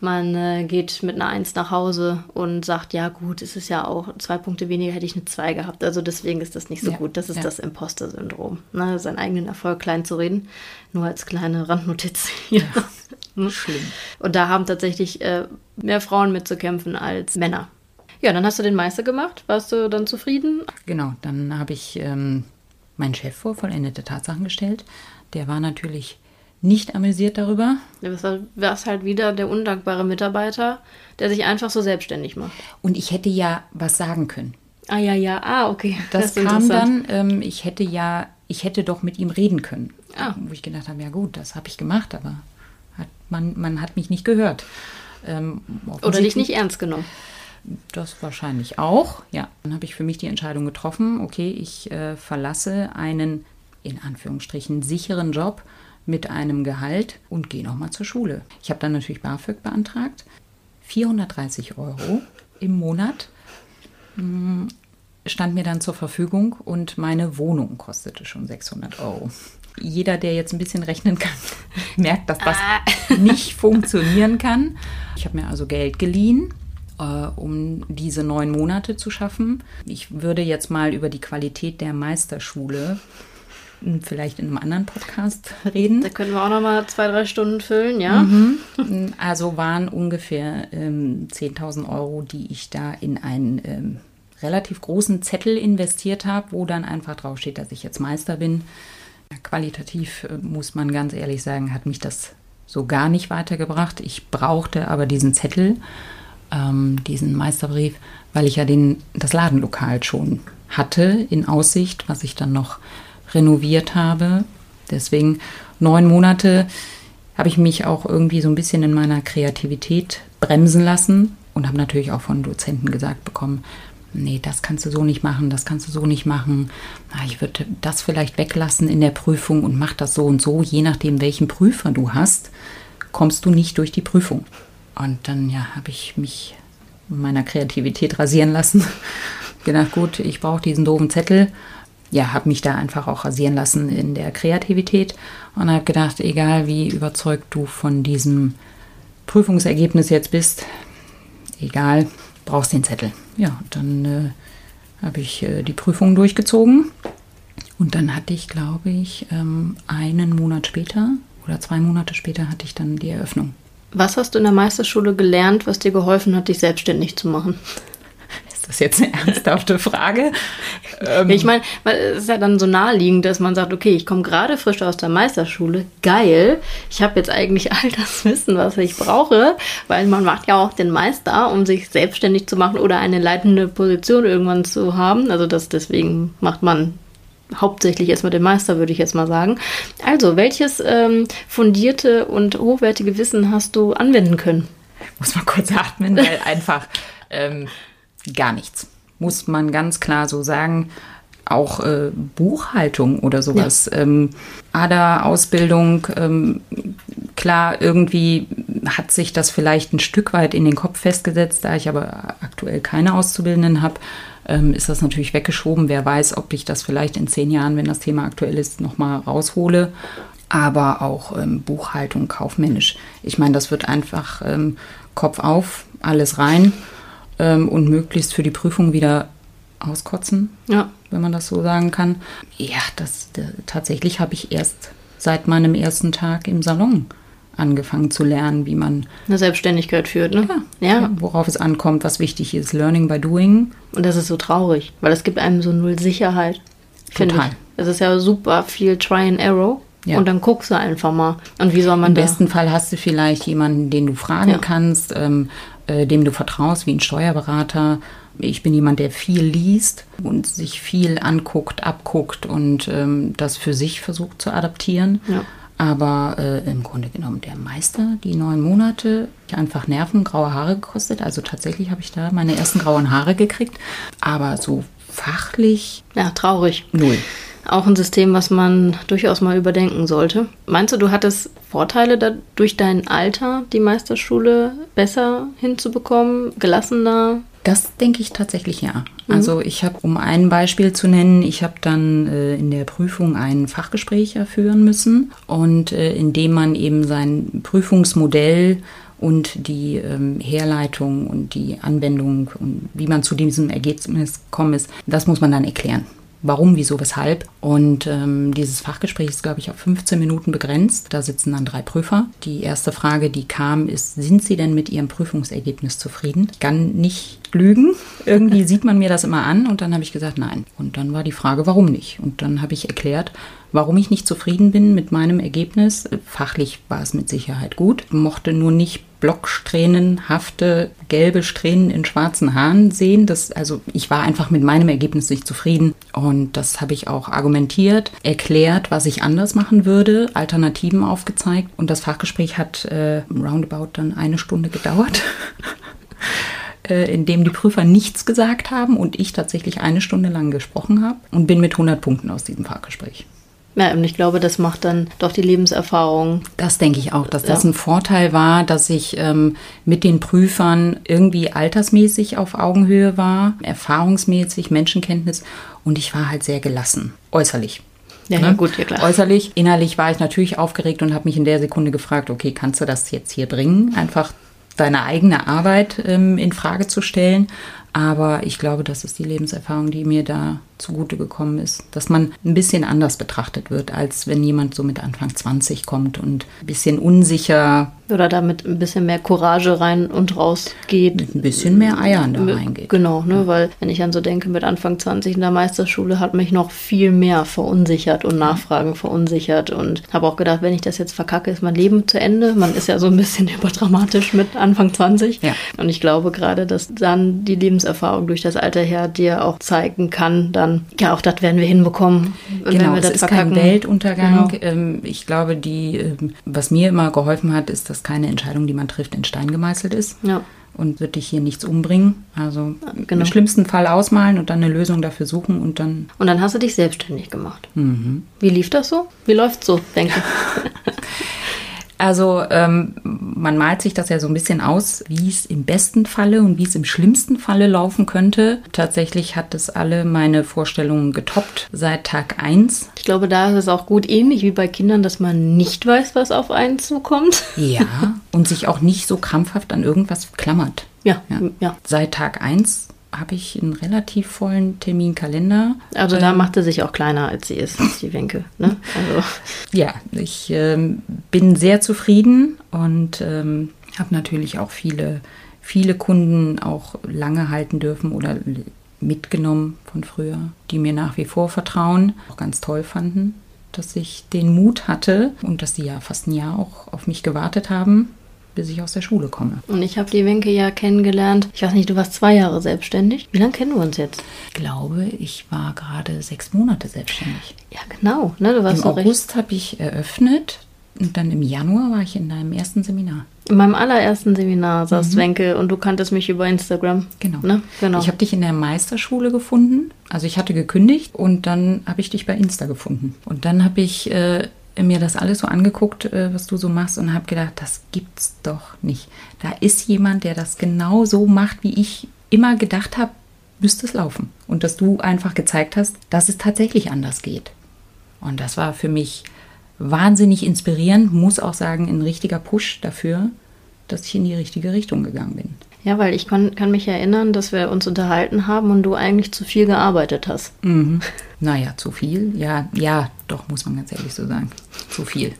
Man äh, geht mit einer Eins nach Hause und sagt, ja gut, es ist ja auch zwei Punkte weniger, hätte ich eine Zwei gehabt. Also deswegen ist das nicht so Ja, gut. Das ist ja. das Imposter-Syndrom. Ne, seinen eigenen Erfolg klein zu reden. Nur als kleine Randnotiz hier. Hm? Schlimm. Und da haben tatsächlich äh, mehr Frauen mitzukämpfen als Männer. Ja, dann hast du den Meister gemacht. Warst du dann zufrieden? Genau, dann habe ich ähm, meinen Chef vor vollendete Tatsachen gestellt. Der war natürlich nicht amüsiert darüber. Du warst halt wieder der undankbare Mitarbeiter, der sich einfach so selbstständig macht. Und ich hätte ja was sagen können. Ah ja, ja, ah, okay. Das, das kam dann, ähm, ich hätte ja, ich hätte doch mit ihm reden können. Ah. Wo ich gedacht habe, ja gut, das habe ich gemacht, aber hat man, man hat mich nicht gehört. Ähm, Oder dich nicht ernst genommen. Das wahrscheinlich auch, ja. Dann habe ich für mich die Entscheidung getroffen, okay, ich äh, verlasse einen in Anführungsstrichen sicheren Job mit einem Gehalt und gehe nochmal zur Schule. Ich habe dann natürlich BAföG beantragt. 430 Euro im Monat hm, stand mir dann zur Verfügung und meine Wohnung kostete schon 600 Euro. Jeder, der jetzt ein bisschen rechnen kann, merkt, dass das ah. nicht funktionieren kann. Ich habe mir also Geld geliehen, äh, um diese neun Monate zu schaffen. Ich würde jetzt mal über die Qualität der Meisterschule vielleicht in einem anderen Podcast reden. Da können wir auch noch mal zwei, drei Stunden füllen, ja? Mhm. Also waren ungefähr ähm, 10.000 Euro, die ich da in einen ähm, relativ großen Zettel investiert habe, wo dann einfach draufsteht, dass ich jetzt Meister bin. Qualitativ äh, muss man ganz ehrlich sagen, hat mich das so gar nicht weitergebracht. Ich brauchte aber diesen Zettel, ähm, diesen Meisterbrief, weil ich ja den, das Ladenlokal schon hatte in Aussicht, was ich dann noch renoviert habe. Deswegen neun Monate habe ich mich auch irgendwie so ein bisschen in meiner Kreativität bremsen lassen und habe natürlich auch von Dozenten gesagt bekommen, nee, das kannst du so nicht machen, das kannst du so nicht machen. Ich würde das vielleicht weglassen in der Prüfung und mach das so und so, je nachdem, welchen Prüfer du hast, kommst du nicht durch die Prüfung. Und dann ja, habe ich mich meiner Kreativität rasieren lassen. Gedacht, gut, ich brauche diesen doofen Zettel ja, habe mich da einfach auch rasieren lassen in der Kreativität und habe gedacht, egal wie überzeugt du von diesem Prüfungsergebnis jetzt bist, egal, brauchst den Zettel. Ja, dann äh, habe ich äh, die Prüfung durchgezogen und dann hatte ich, glaube ich, ähm, einen Monat später oder zwei Monate später hatte ich dann die Eröffnung. Was hast du in der Meisterschule gelernt, was dir geholfen hat, dich selbstständig zu machen? Das jetzt eine ernsthafte Frage? ähm, ich meine, es ist ja dann so naheliegend, dass man sagt, okay, ich komme gerade frisch aus der Meisterschule, geil, ich habe jetzt eigentlich all das Wissen, was ich brauche, weil man macht ja auch den Meister, um sich selbstständig zu machen oder eine leitende Position irgendwann zu haben. Also das deswegen macht man hauptsächlich erstmal den Meister, würde ich jetzt mal sagen. Also, welches ähm, fundierte und hochwertige Wissen hast du anwenden können? Muss mal kurz atmen, weil einfach ähm, gar nichts. Muss man ganz klar so sagen. Auch äh, Buchhaltung oder sowas. Ja. Ähm, ADA-Ausbildung, ähm, klar, irgendwie hat sich das vielleicht ein Stück weit in den Kopf festgesetzt, da ich aber aktuell keine Auszubildenden habe, ähm, ist das natürlich weggeschoben. Wer weiß, ob ich das vielleicht in zehn Jahren, wenn das Thema aktuell ist, nochmal raushole. Aber auch ähm, Buchhaltung, kaufmännisch. Ich meine, das wird einfach ähm, Kopf auf, alles rein ähm, und möglichst für die Prüfung wieder auskotzen, ja. wenn man das so sagen kann. Ja, das, tatsächlich habe ich erst seit meinem ersten Tag im Salon angefangen zu lernen, wie man eine Selbstständigkeit führt, ne? Ja, ja. Worauf es ankommt, was wichtig ist, Learning by Doing. Und das ist so traurig, weil es gibt einem so null Sicherheit. Total. Es ist ja super viel Try and Error. Ja. Und dann guckst du einfach mal. Und wie soll man Im besten Fall hast du vielleicht jemanden, den du fragen ja. kannst, ähm, äh, dem du vertraust, wie ein Steuerberater. Ich bin jemand, der viel liest und sich viel anguckt, abguckt und ähm, das für sich versucht zu adaptieren. Ja. Aber äh, im Grunde genommen der Meister, die neun Monate, einfach Nerven, graue Haare gekostet. Also tatsächlich habe ich da meine ersten grauen Haare gekriegt. Aber so fachlich. Ja, traurig. Null. Auch ein System, was man durchaus mal überdenken sollte. Meinst du, du hattest Vorteile da, durch dein Alter, die Meisterschule besser hinzubekommen, gelassener? Das denke ich tatsächlich ja. Mhm. Also ich habe, um ein Beispiel zu nennen, ich habe dann äh, in der Prüfung ein Fachgespräch führen müssen und äh, indem man eben sein Prüfungsmodell und die ähm, Herleitung und die Anwendung und wie man zu diesem Ergebnis gekommen ist, das muss man dann erklären warum, wieso, weshalb. Und ähm, dieses Fachgespräch ist, glaube ich, auf 15 Minuten begrenzt. Da sitzen dann drei Prüfer. Die erste Frage, die kam, ist, sind Sie denn mit Ihrem Prüfungsergebnis zufrieden? Ich kann nicht lügen. Irgendwie sieht man mir das immer an und dann habe ich gesagt, nein. Und dann war die Frage, warum nicht? Und dann habe ich erklärt, warum ich nicht zufrieden bin mit meinem Ergebnis. Fachlich war es mit Sicherheit gut, mochte nur nicht blocksträhnenhafte gelbe Strähnen in schwarzen Haaren sehen. Das, also ich war einfach mit meinem Ergebnis nicht zufrieden und das habe ich auch argumentiert, erklärt, was ich anders machen würde, Alternativen aufgezeigt und das Fachgespräch hat äh, roundabout dann eine Stunde gedauert. Äh, in dem die Prüfer nichts gesagt haben und ich tatsächlich eine Stunde lang gesprochen habe und bin mit 100 Punkten aus diesem Fachgespräch ja, und ich glaube, das macht dann doch die Lebenserfahrung. Das denke ich auch, dass das ein Vorteil war, dass ich ähm, mit den Prüfern irgendwie altersmäßig auf Augenhöhe war, erfahrungsmäßig, Menschenkenntnis und ich war halt sehr gelassen, äußerlich. Ja, ne? ja, gut, ja klar. Äußerlich, innerlich war ich natürlich aufgeregt und habe mich in der Sekunde gefragt, okay, kannst du das jetzt hier bringen? Einfach deine eigene Arbeit ähm, in Frage zu stellen. Aber ich glaube, das ist die Lebenserfahrung, die mir da zugute gekommen ist, dass man ein bisschen anders betrachtet wird, als wenn jemand so mit Anfang 20 kommt und ein bisschen unsicher. Oder damit ein bisschen mehr Courage rein und raus geht. Mit ein bisschen mehr Eiern da reingeht. Genau, ne, ja. weil wenn ich an so denke, mit Anfang 20 in der Meisterschule hat mich noch viel mehr verunsichert und Nachfragen verunsichert und habe auch gedacht, wenn ich das jetzt verkacke, ist mein Leben zu Ende. Man ist ja so ein bisschen überdramatisch mit Anfang 20. Ja. Und ich glaube gerade, dass dann die Lebenserfahrung durch das Alter her dir auch zeigen kann, da dann, ja, auch das werden wir hinbekommen. Genau, wir das ist verkacken. kein Weltuntergang. Genau. Ähm, ich glaube, die, ähm, was mir immer geholfen hat, ist, dass keine Entscheidung, die man trifft, in Stein gemeißelt ist. Ja. Und wird dich hier nichts umbringen. Also genau. im schlimmsten Fall ausmalen und dann eine Lösung dafür suchen und dann. Und dann hast du dich selbstständig gemacht. Mhm. Wie lief das so? Wie läuft es so, denke ich? Also ähm, man malt sich das ja so ein bisschen aus, wie es im besten Falle und wie es im schlimmsten Falle laufen könnte. Tatsächlich hat es alle meine Vorstellungen getoppt seit Tag 1. Ich glaube, da ist es auch gut ähnlich wie bei Kindern, dass man nicht weiß, was auf einen zukommt. Ja, und sich auch nicht so krampfhaft an irgendwas klammert. Ja, ja. ja. Seit Tag 1 habe ich einen relativ vollen Terminkalender. Also da ähm, macht sie sich auch kleiner, als sie ist, die Wenke. Ne? Also. Ja, ich ähm, bin sehr zufrieden und ähm, habe natürlich auch viele, viele Kunden auch lange halten dürfen oder mitgenommen von früher, die mir nach wie vor vertrauen, auch ganz toll fanden, dass ich den Mut hatte und dass sie ja fast ein Jahr auch auf mich gewartet haben bis ich aus der Schule komme. Und ich habe die Wenke ja kennengelernt. Ich weiß nicht, du warst zwei Jahre selbstständig. Wie lange kennen wir uns jetzt? Ich glaube, ich war gerade sechs Monate selbstständig. Ja, genau. Ne, du warst Im August habe ich eröffnet und dann im Januar war ich in deinem ersten Seminar. In meinem allerersten Seminar saß mhm. Wenke und du kanntest mich über Instagram. Genau. Ne? genau. Ich habe dich in der Meisterschule gefunden. Also ich hatte gekündigt und dann habe ich dich bei Insta gefunden. Und dann habe ich äh, mir das alles so angeguckt, äh, was du so machst und habe gedacht, das gibt's doch nicht. Da ist jemand, der das genau so macht, wie ich immer gedacht habe, müsste es laufen. Und dass du einfach gezeigt hast, dass es tatsächlich anders geht. Und das war für mich wahnsinnig inspirierend, muss auch sagen, ein richtiger Push dafür, dass ich in die richtige Richtung gegangen bin. Ja, weil ich kann, kann mich erinnern, dass wir uns unterhalten haben und du eigentlich zu viel gearbeitet hast. Mhm. Naja, zu viel? Ja, ja, doch, muss man ganz ehrlich so sagen. Zu viel.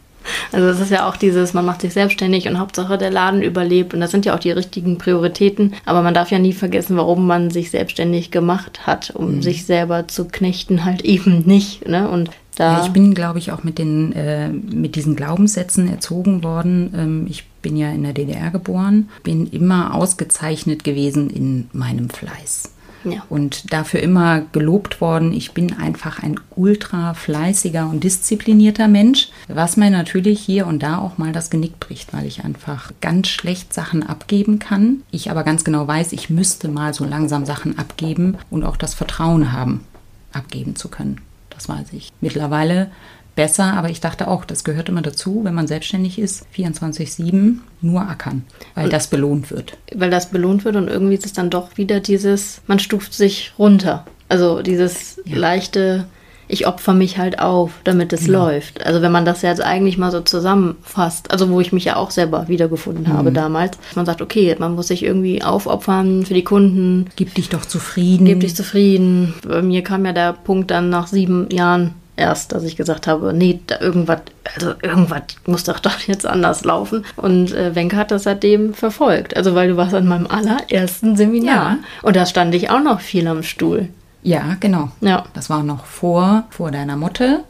Also es ist ja auch dieses, man macht sich selbstständig und Hauptsache der Laden überlebt und das sind ja auch die richtigen Prioritäten, aber man darf ja nie vergessen, warum man sich selbstständig gemacht hat, um mhm. sich selber zu knechten, halt eben nicht. Ne? Und da ja, ich bin, glaube ich, auch mit, den, äh, mit diesen Glaubenssätzen erzogen worden. Ähm, ich bin ja in der DDR geboren, bin immer ausgezeichnet gewesen in meinem Fleiß. Ja. Und dafür immer gelobt worden. Ich bin einfach ein ultra fleißiger und disziplinierter Mensch, was mir natürlich hier und da auch mal das Genick bricht, weil ich einfach ganz schlecht Sachen abgeben kann. Ich aber ganz genau weiß, ich müsste mal so langsam Sachen abgeben und auch das Vertrauen haben, abgeben zu können. Das weiß ich. Mittlerweile besser, aber ich dachte auch, das gehört immer dazu, wenn man selbstständig ist, 24-7 nur ackern, weil und das belohnt wird. Weil das belohnt wird und irgendwie ist es dann doch wieder dieses, man stuft sich runter. Also dieses ja. leichte, ich opfer mich halt auf, damit es genau. läuft. Also wenn man das jetzt eigentlich mal so zusammenfasst, also wo ich mich ja auch selber wiedergefunden mhm. habe damals, man sagt, okay, man muss sich irgendwie aufopfern für die Kunden. Gib dich doch zufrieden. Gib dich zufrieden. Bei mir kam ja der Punkt dann nach sieben Jahren erst, dass ich gesagt habe, nee, da irgendwas, also irgendwas muss doch doch jetzt anders laufen. Und äh, Wenke hat das seitdem verfolgt. Also weil du warst an meinem allerersten Seminar. Ja. Und da stand ich auch noch viel am Stuhl. Ja, genau. Ja. Das war noch vor, vor deiner Mutter,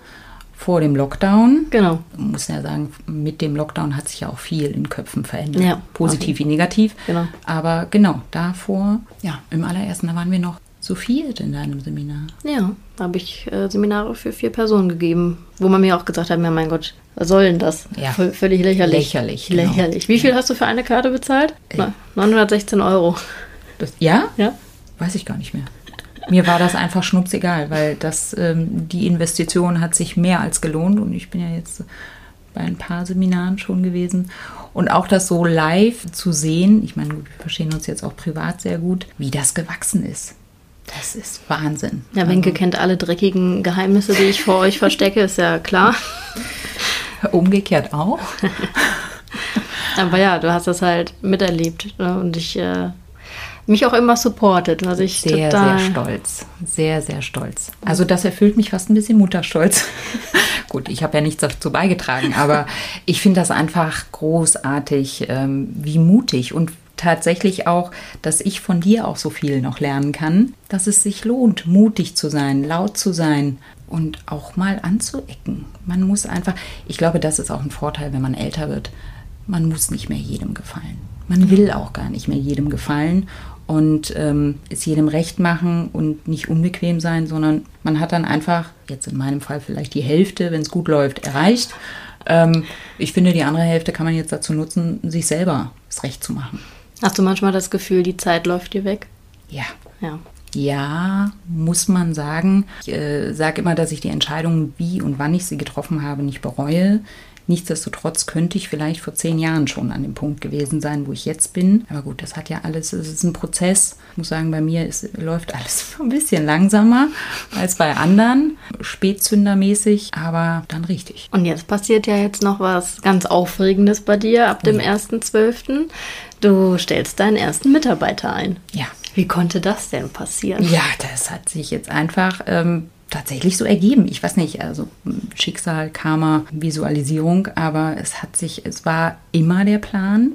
vor dem Lockdown. Genau. Ich muss ja sagen, mit dem Lockdown hat sich ja auch viel in Köpfen verändert. Ja, Positiv wie negativ. Genau. Aber genau, davor, ja, im allerersten, da waren wir noch zu viert in deinem Seminar. Ja, da habe ich äh, Seminare für vier Personen gegeben, wo man mir auch gesagt hat, ja mein Gott, was soll denn das? Ja. V völlig lächerlich. Lächerlich, genau. Lächerlich. Wie viel hast du für eine Karte bezahlt? Na, 916 Euro. Das, ja? Ja? Weiß ich gar nicht mehr. Mir war das einfach schnupsegal, weil das, ähm, die Investition hat sich mehr als gelohnt und ich bin ja jetzt bei ein paar Seminaren schon gewesen. Und auch das so live zu sehen, ich meine, wir verstehen uns jetzt auch privat sehr gut, wie das gewachsen ist. Das ist Wahnsinn. Ja, Wenke kennt alle dreckigen Geheimnisse, die ich vor euch verstecke, ist ja klar. Umgekehrt auch. Aber ja, du hast das halt miterlebt ne? und ich äh, mich auch immer supportet, was ich Sehr, sehr stolz. Sehr, sehr stolz. Also das erfüllt mich fast ein bisschen Mutterstolz. Gut, ich habe ja nichts dazu beigetragen, aber ich finde das einfach großartig, ähm, wie mutig und tatsächlich auch, dass ich von dir auch so viel noch lernen kann, dass es sich lohnt, mutig zu sein, laut zu sein und auch mal anzuecken. Man muss einfach, ich glaube, das ist auch ein Vorteil, wenn man älter wird. Man muss nicht mehr jedem gefallen. Man will auch gar nicht mehr jedem gefallen und ähm, es jedem recht machen und nicht unbequem sein, sondern man hat dann einfach, jetzt in meinem Fall vielleicht die Hälfte, wenn es gut läuft, erreicht. Ähm, ich finde, die andere Hälfte kann man jetzt dazu nutzen, sich selber das Recht zu machen. Hast du manchmal das Gefühl, die Zeit läuft dir weg? Ja. Ja. Ja, muss man sagen. Ich äh, sage immer, dass ich die Entscheidung, wie und wann ich sie getroffen habe, nicht bereue. Nichtsdestotrotz könnte ich vielleicht vor zehn Jahren schon an dem Punkt gewesen sein, wo ich jetzt bin. Aber gut, das hat ja alles, es ist ein Prozess. Ich muss sagen, bei mir ist, läuft alles ein bisschen langsamer als bei anderen, spätzündermäßig, aber dann richtig. Und jetzt passiert ja jetzt noch was ganz Aufregendes bei dir ab dem 1.12. Du stellst deinen ersten Mitarbeiter ein. Ja. Wie konnte das denn passieren? Ja, das hat sich jetzt einfach ähm, tatsächlich so ergeben. Ich weiß nicht, also Schicksal, Karma, Visualisierung, aber es hat sich, es war immer der Plan,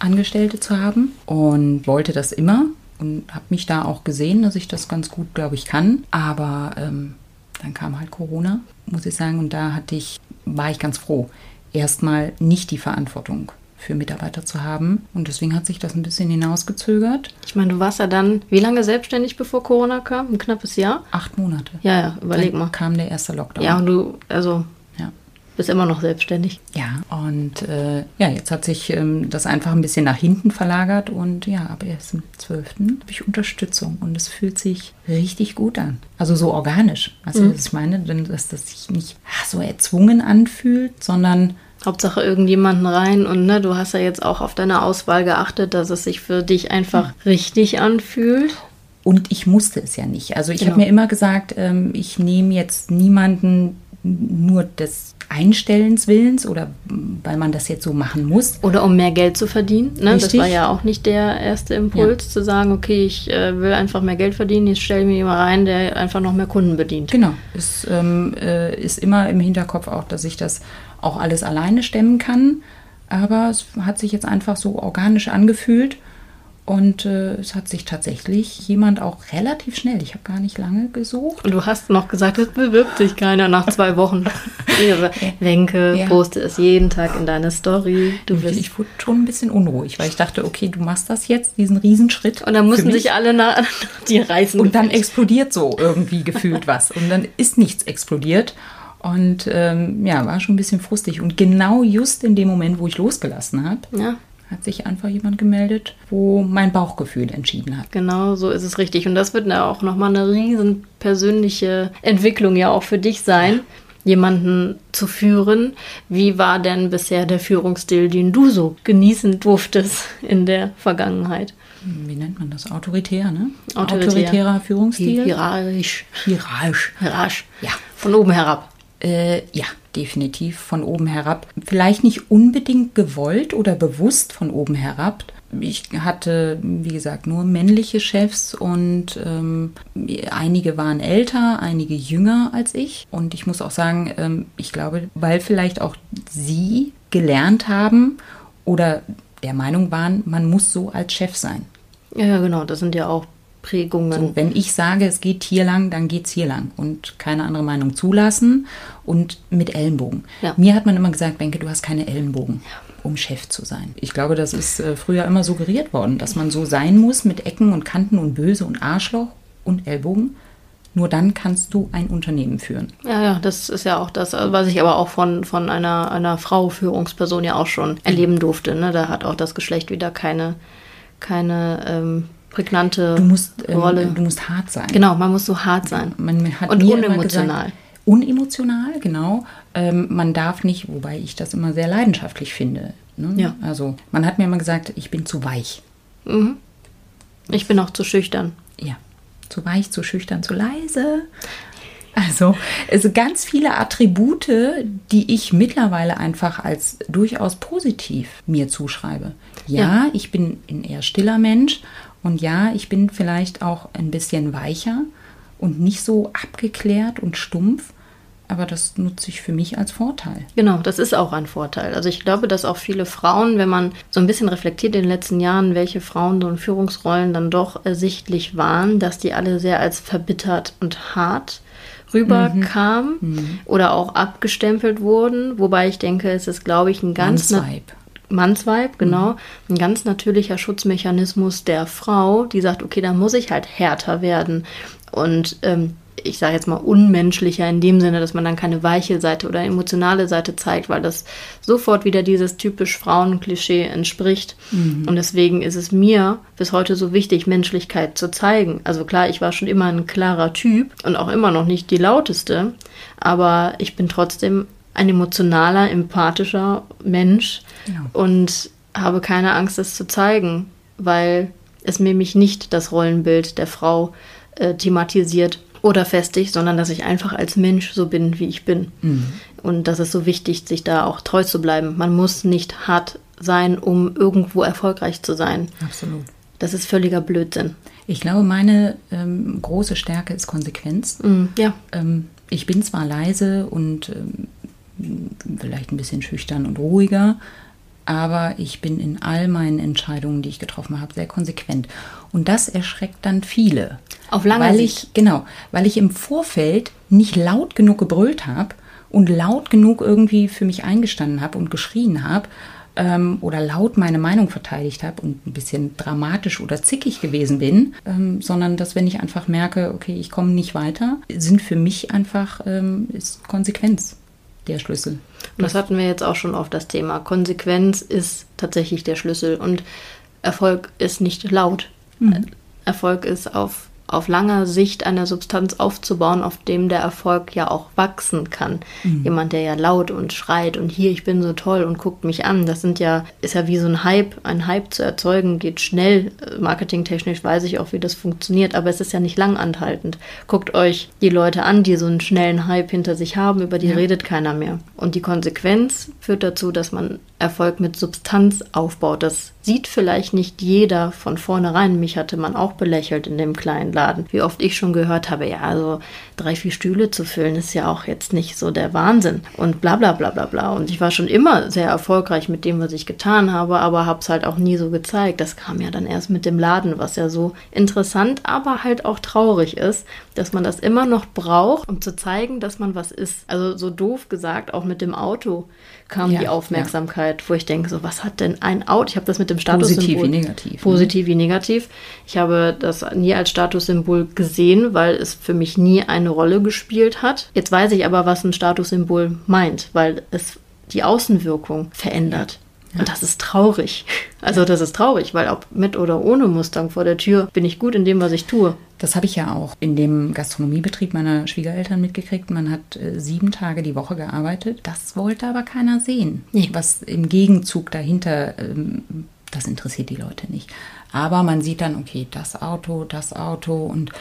Angestellte zu haben und wollte das immer und habe mich da auch gesehen, dass ich das ganz gut, glaube ich, kann. Aber ähm, dann kam halt Corona, muss ich sagen, und da hatte ich, war ich ganz froh, erstmal nicht die Verantwortung für Mitarbeiter zu haben. Und deswegen hat sich das ein bisschen hinausgezögert. Ich meine, du warst ja dann, wie lange selbstständig, bevor Corona kam? Ein knappes Jahr? Acht Monate. Ja, ja, überleg Dann mal. kam der erste Lockdown. Ja, und du, also, ja. bist immer noch selbstständig. Ja, und äh, ja, jetzt hat sich ähm, das einfach ein bisschen nach hinten verlagert und ja, ab 1.12. habe ich Unterstützung und es fühlt sich richtig gut an. Also so organisch. Weißt du, was ich meine? Denn dass das sich nicht ah, so erzwungen anfühlt, sondern Hauptsache irgendjemanden rein und ne, du hast ja jetzt auch auf deine Auswahl geachtet, dass es sich für dich einfach richtig anfühlt. Und ich musste es ja nicht. Also ich Genau. habe mir immer gesagt, ähm, ich nehme jetzt niemanden nur des Einstellens Willens oder weil man das jetzt so machen muss. Oder um mehr Geld zu verdienen. Ne? Das war ja auch nicht der erste Impuls, zu sagen, okay, ich äh, will einfach mehr Geld verdienen, jetzt stelle ich mir jemanden rein, der einfach noch mehr Kunden bedient. Genau. Es ähm, äh, ist immer im Hinterkopf auch, dass ich das auch alles alleine stemmen kann. Aber es hat sich jetzt einfach so organisch angefühlt. Und äh, es hat sich tatsächlich jemand auch relativ schnell, ich habe gar nicht lange gesucht. Und du hast noch gesagt, es bewirbt sich keiner nach zwei Wochen. Wenke, Ja. poste es jeden Tag in deine Story. Du wirst Ich wurde schon ein bisschen unruhig, weil ich dachte, okay, du machst das jetzt, diesen Riesenschritt. und dann mussten mich. sich alle nach, nach dir reißen. Und dann explodiert so irgendwie gefühlt was. Und dann ist nichts explodiert. Und ähm, ja, war schon ein bisschen frustig. Und genau just in dem Moment, wo ich losgelassen habe, ja, hat sich einfach jemand gemeldet, wo mein Bauchgefühl entschieden hat. genau so ist es richtig. Und das wird ja auch nochmal eine riesen persönliche Entwicklung ja auch für dich sein, jemanden zu führen. Wie war denn bisher der Führungsstil, den du so genießen durftest in der Vergangenheit? Wie nennt man das? Autoritär, ne? Autoritär. Autoritärer Führungsstil. Hierarchisch. Hierarchisch. Hierarchisch. Ja. Von oben herab. Äh, ja, definitiv von oben herab. Vielleicht nicht unbedingt gewollt oder bewusst von oben herab, ich hatte, wie gesagt, nur männliche Chefs und ähm, einige waren älter, einige jünger als ich. Und ich muss auch sagen, ähm, ich glaube, weil vielleicht auch sie gelernt haben oder der Meinung waren, man muss so als Chef sein. Ja, genau, das sind ja auch Prägungen. So, wenn ich sage, es geht hier lang, dann geht es hier lang und keine andere Meinung zulassen und mit Ellenbogen. Ja. Mir hat man immer gesagt, Benke, du hast keine Ellenbogen. Ja um Chef zu sein. Ich glaube, das ist äh, früher immer suggeriert worden, dass man so sein muss mit Ecken und Kanten und Böse und Arschloch und Ellbogen. Nur dann kannst du ein Unternehmen führen. Ja, ja, das ist ja auch das, was ich aber auch von, von einer, einer Frau Führungsperson ja auch schon erleben durfte. Ne? Da hat auch das Geschlecht wieder keine, keine ähm, prägnante du musst, ähm, Rolle. Du musst hart sein. Genau, man muss so hart sein. Man hat und unemotional. Gesagt, unemotional, genau. Ähm, man darf nicht, wobei ich das immer sehr leidenschaftlich finde. Ne? Ja. Also man hat mir immer gesagt, ich bin zu weich. Mhm. Ich bin auch zu schüchtern. Ja, zu weich, zu schüchtern, zu leise. Also, also ganz viele Attribute, die ich mittlerweile einfach als durchaus positiv mir zuschreibe. Ja, ja, ich bin ein eher stiller Mensch und ja, ich bin vielleicht auch ein bisschen weicher und nicht so abgeklärt und stumpf. Aber das nutze ich für mich als Vorteil. Genau, das ist auch ein Vorteil. Also ich glaube, dass auch viele Frauen, wenn man so ein bisschen reflektiert in den letzten Jahren, welche Frauen so in Führungsrollen dann doch ersichtlich waren, dass die alle sehr als verbittert und hart rüberkamen mhm. mhm. oder auch abgestempelt wurden. Wobei ich denke, es ist, glaube ich, ein ganz... Mannsweib. Mannsweib, genau. Mhm. Ein ganz natürlicher Schutzmechanismus der Frau, die sagt, okay, dann muss ich halt härter werden. Und ähm, ich sage jetzt mal unmenschlicher in dem Sinne, dass man dann keine weiche Seite oder emotionale Seite zeigt, weil das sofort wieder dieses typisch Frauenklischee entspricht. Mhm. Und deswegen ist es mir bis heute so wichtig, Menschlichkeit zu zeigen. Also klar, ich war schon immer ein klarer Typ und auch immer noch nicht die lauteste, aber ich bin trotzdem ein emotionaler, empathischer Mensch ja. und habe keine Angst, das zu zeigen, weil es mir mich nicht das Rollenbild der Frau äh, thematisiert oder festigt, sondern dass ich einfach als Mensch so bin, wie ich bin. Mhm. Und das ist so wichtig, sich da auch treu zu bleiben. Man muss nicht hart sein, um irgendwo erfolgreich zu sein. Absolut. Das ist völliger Blödsinn. Ich glaube, meine ähm, große Stärke ist Konsequenz. Mhm, ja. Ähm, ich bin zwar leise und ähm, vielleicht ein bisschen schüchtern und ruhiger, aber ich bin in all meinen Entscheidungen, die ich getroffen habe, sehr konsequent. Und das erschreckt dann viele. Auf lange weil Sicht. Ich, genau, weil ich im Vorfeld nicht laut genug gebrüllt habe und laut genug irgendwie für mich eingestanden habe und geschrien habe ähm, oder laut meine Meinung verteidigt habe und ein bisschen dramatisch oder zickig gewesen bin, ähm, sondern dass wenn ich einfach merke, okay, ich komme nicht weiter, sind für mich einfach ähm, ist Konsequenz der Schlüssel. Und das hatten wir jetzt auch schon auf das Thema. Konsequenz ist tatsächlich der Schlüssel und Erfolg ist nicht laut. Mhm. Erfolg ist auf auf langer Sicht eine Substanz aufzubauen, auf dem der Erfolg ja auch wachsen kann. Mhm. Jemand, der ja laut und schreit und hier, ich bin so toll und guckt mich an, das sind ja, ist ja wie so ein Hype. Ein Hype zu erzeugen geht schnell. Marketingtechnisch weiß ich auch, wie das funktioniert, aber es ist ja nicht lang anhaltend. Guckt euch die Leute an, die so einen schnellen Hype hinter sich haben, über die ja. redet keiner mehr. Und die Konsequenz führt dazu, dass man Erfolg mit Substanz aufbaut. Das sieht vielleicht nicht jeder von vornherein. Mich hatte man auch belächelt in dem kleinen Laden. Wie oft ich schon gehört habe, ja, also drei, vier Stühle zu füllen ist ja auch jetzt nicht so der Wahnsinn. Und bla bla bla bla bla. Und ich war schon immer sehr erfolgreich mit dem, was ich getan habe, aber habe es halt auch nie so gezeigt. Das kam ja dann erst mit dem Laden, was ja so interessant, aber halt auch traurig ist, dass man das immer noch braucht, um zu zeigen, dass man was ist. Also so doof gesagt, auch mit dem Auto kam ja, die Aufmerksamkeit, ja. Wo ich denke, so was hat denn ein Auto? Ich habe das mit dem Statussymbol. Positiv wie negativ. Ne? Positiv ne? wie negativ. Ich habe das nie als Statussymbol gesehen, weil es für mich nie eine Rolle gespielt hat. Jetzt weiß ich aber, was ein Statussymbol meint, weil es die Außenwirkung verändert. Und das ist traurig. Also das ist traurig, weil ob mit oder ohne Mustang vor der Tür bin ich gut in dem, was ich tue. Das habe ich ja auch in dem Gastronomiebetrieb meiner Schwiegereltern mitgekriegt. Man hat äh, sieben Tage die Woche gearbeitet. Das wollte aber keiner sehen. Nee. Was im Gegenzug dahinter, ähm, das interessiert die Leute nicht. Aber man sieht dann, okay, das Auto, das Auto und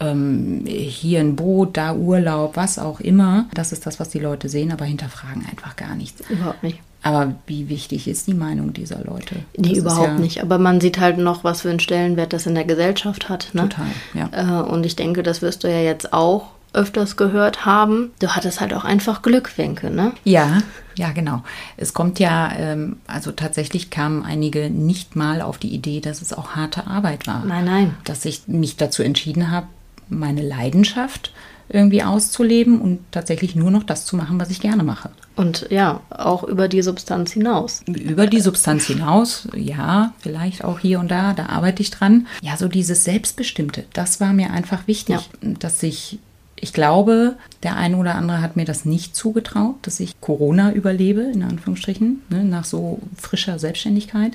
ähm, hier ein Boot, da Urlaub, was auch immer. Das ist das, was die Leute sehen, aber hinterfragen einfach gar nichts. Überhaupt nicht. Aber wie wichtig ist die Meinung dieser Leute? Nee, Das überhaupt ja nicht. Aber man sieht halt noch, was für einen Stellenwert das in der Gesellschaft hat. Ne? Total, ja. Äh, und ich denke, das wirst du ja jetzt auch öfters gehört haben. Du hattest halt auch einfach Glück, Wenke, ne? Ja, ja, genau. Es kommt ja, ähm, also tatsächlich kamen einige nicht mal auf die Idee, dass es auch harte Arbeit war. Nein, nein. Dass ich mich dazu entschieden habe, meine Leidenschaft irgendwie auszuleben und tatsächlich nur noch das zu machen, was ich gerne mache. Und ja, auch über die Substanz hinaus. Über die Substanz hinaus, ja, vielleicht auch hier und da, da arbeite ich dran. Ja, so dieses Selbstbestimmte, das war mir einfach wichtig, dass ich, ich glaube, der eine oder andere hat mir das nicht zugetraut, dass ich Corona überlebe, in Anführungsstrichen, ne, nach so frischer Selbstständigkeit.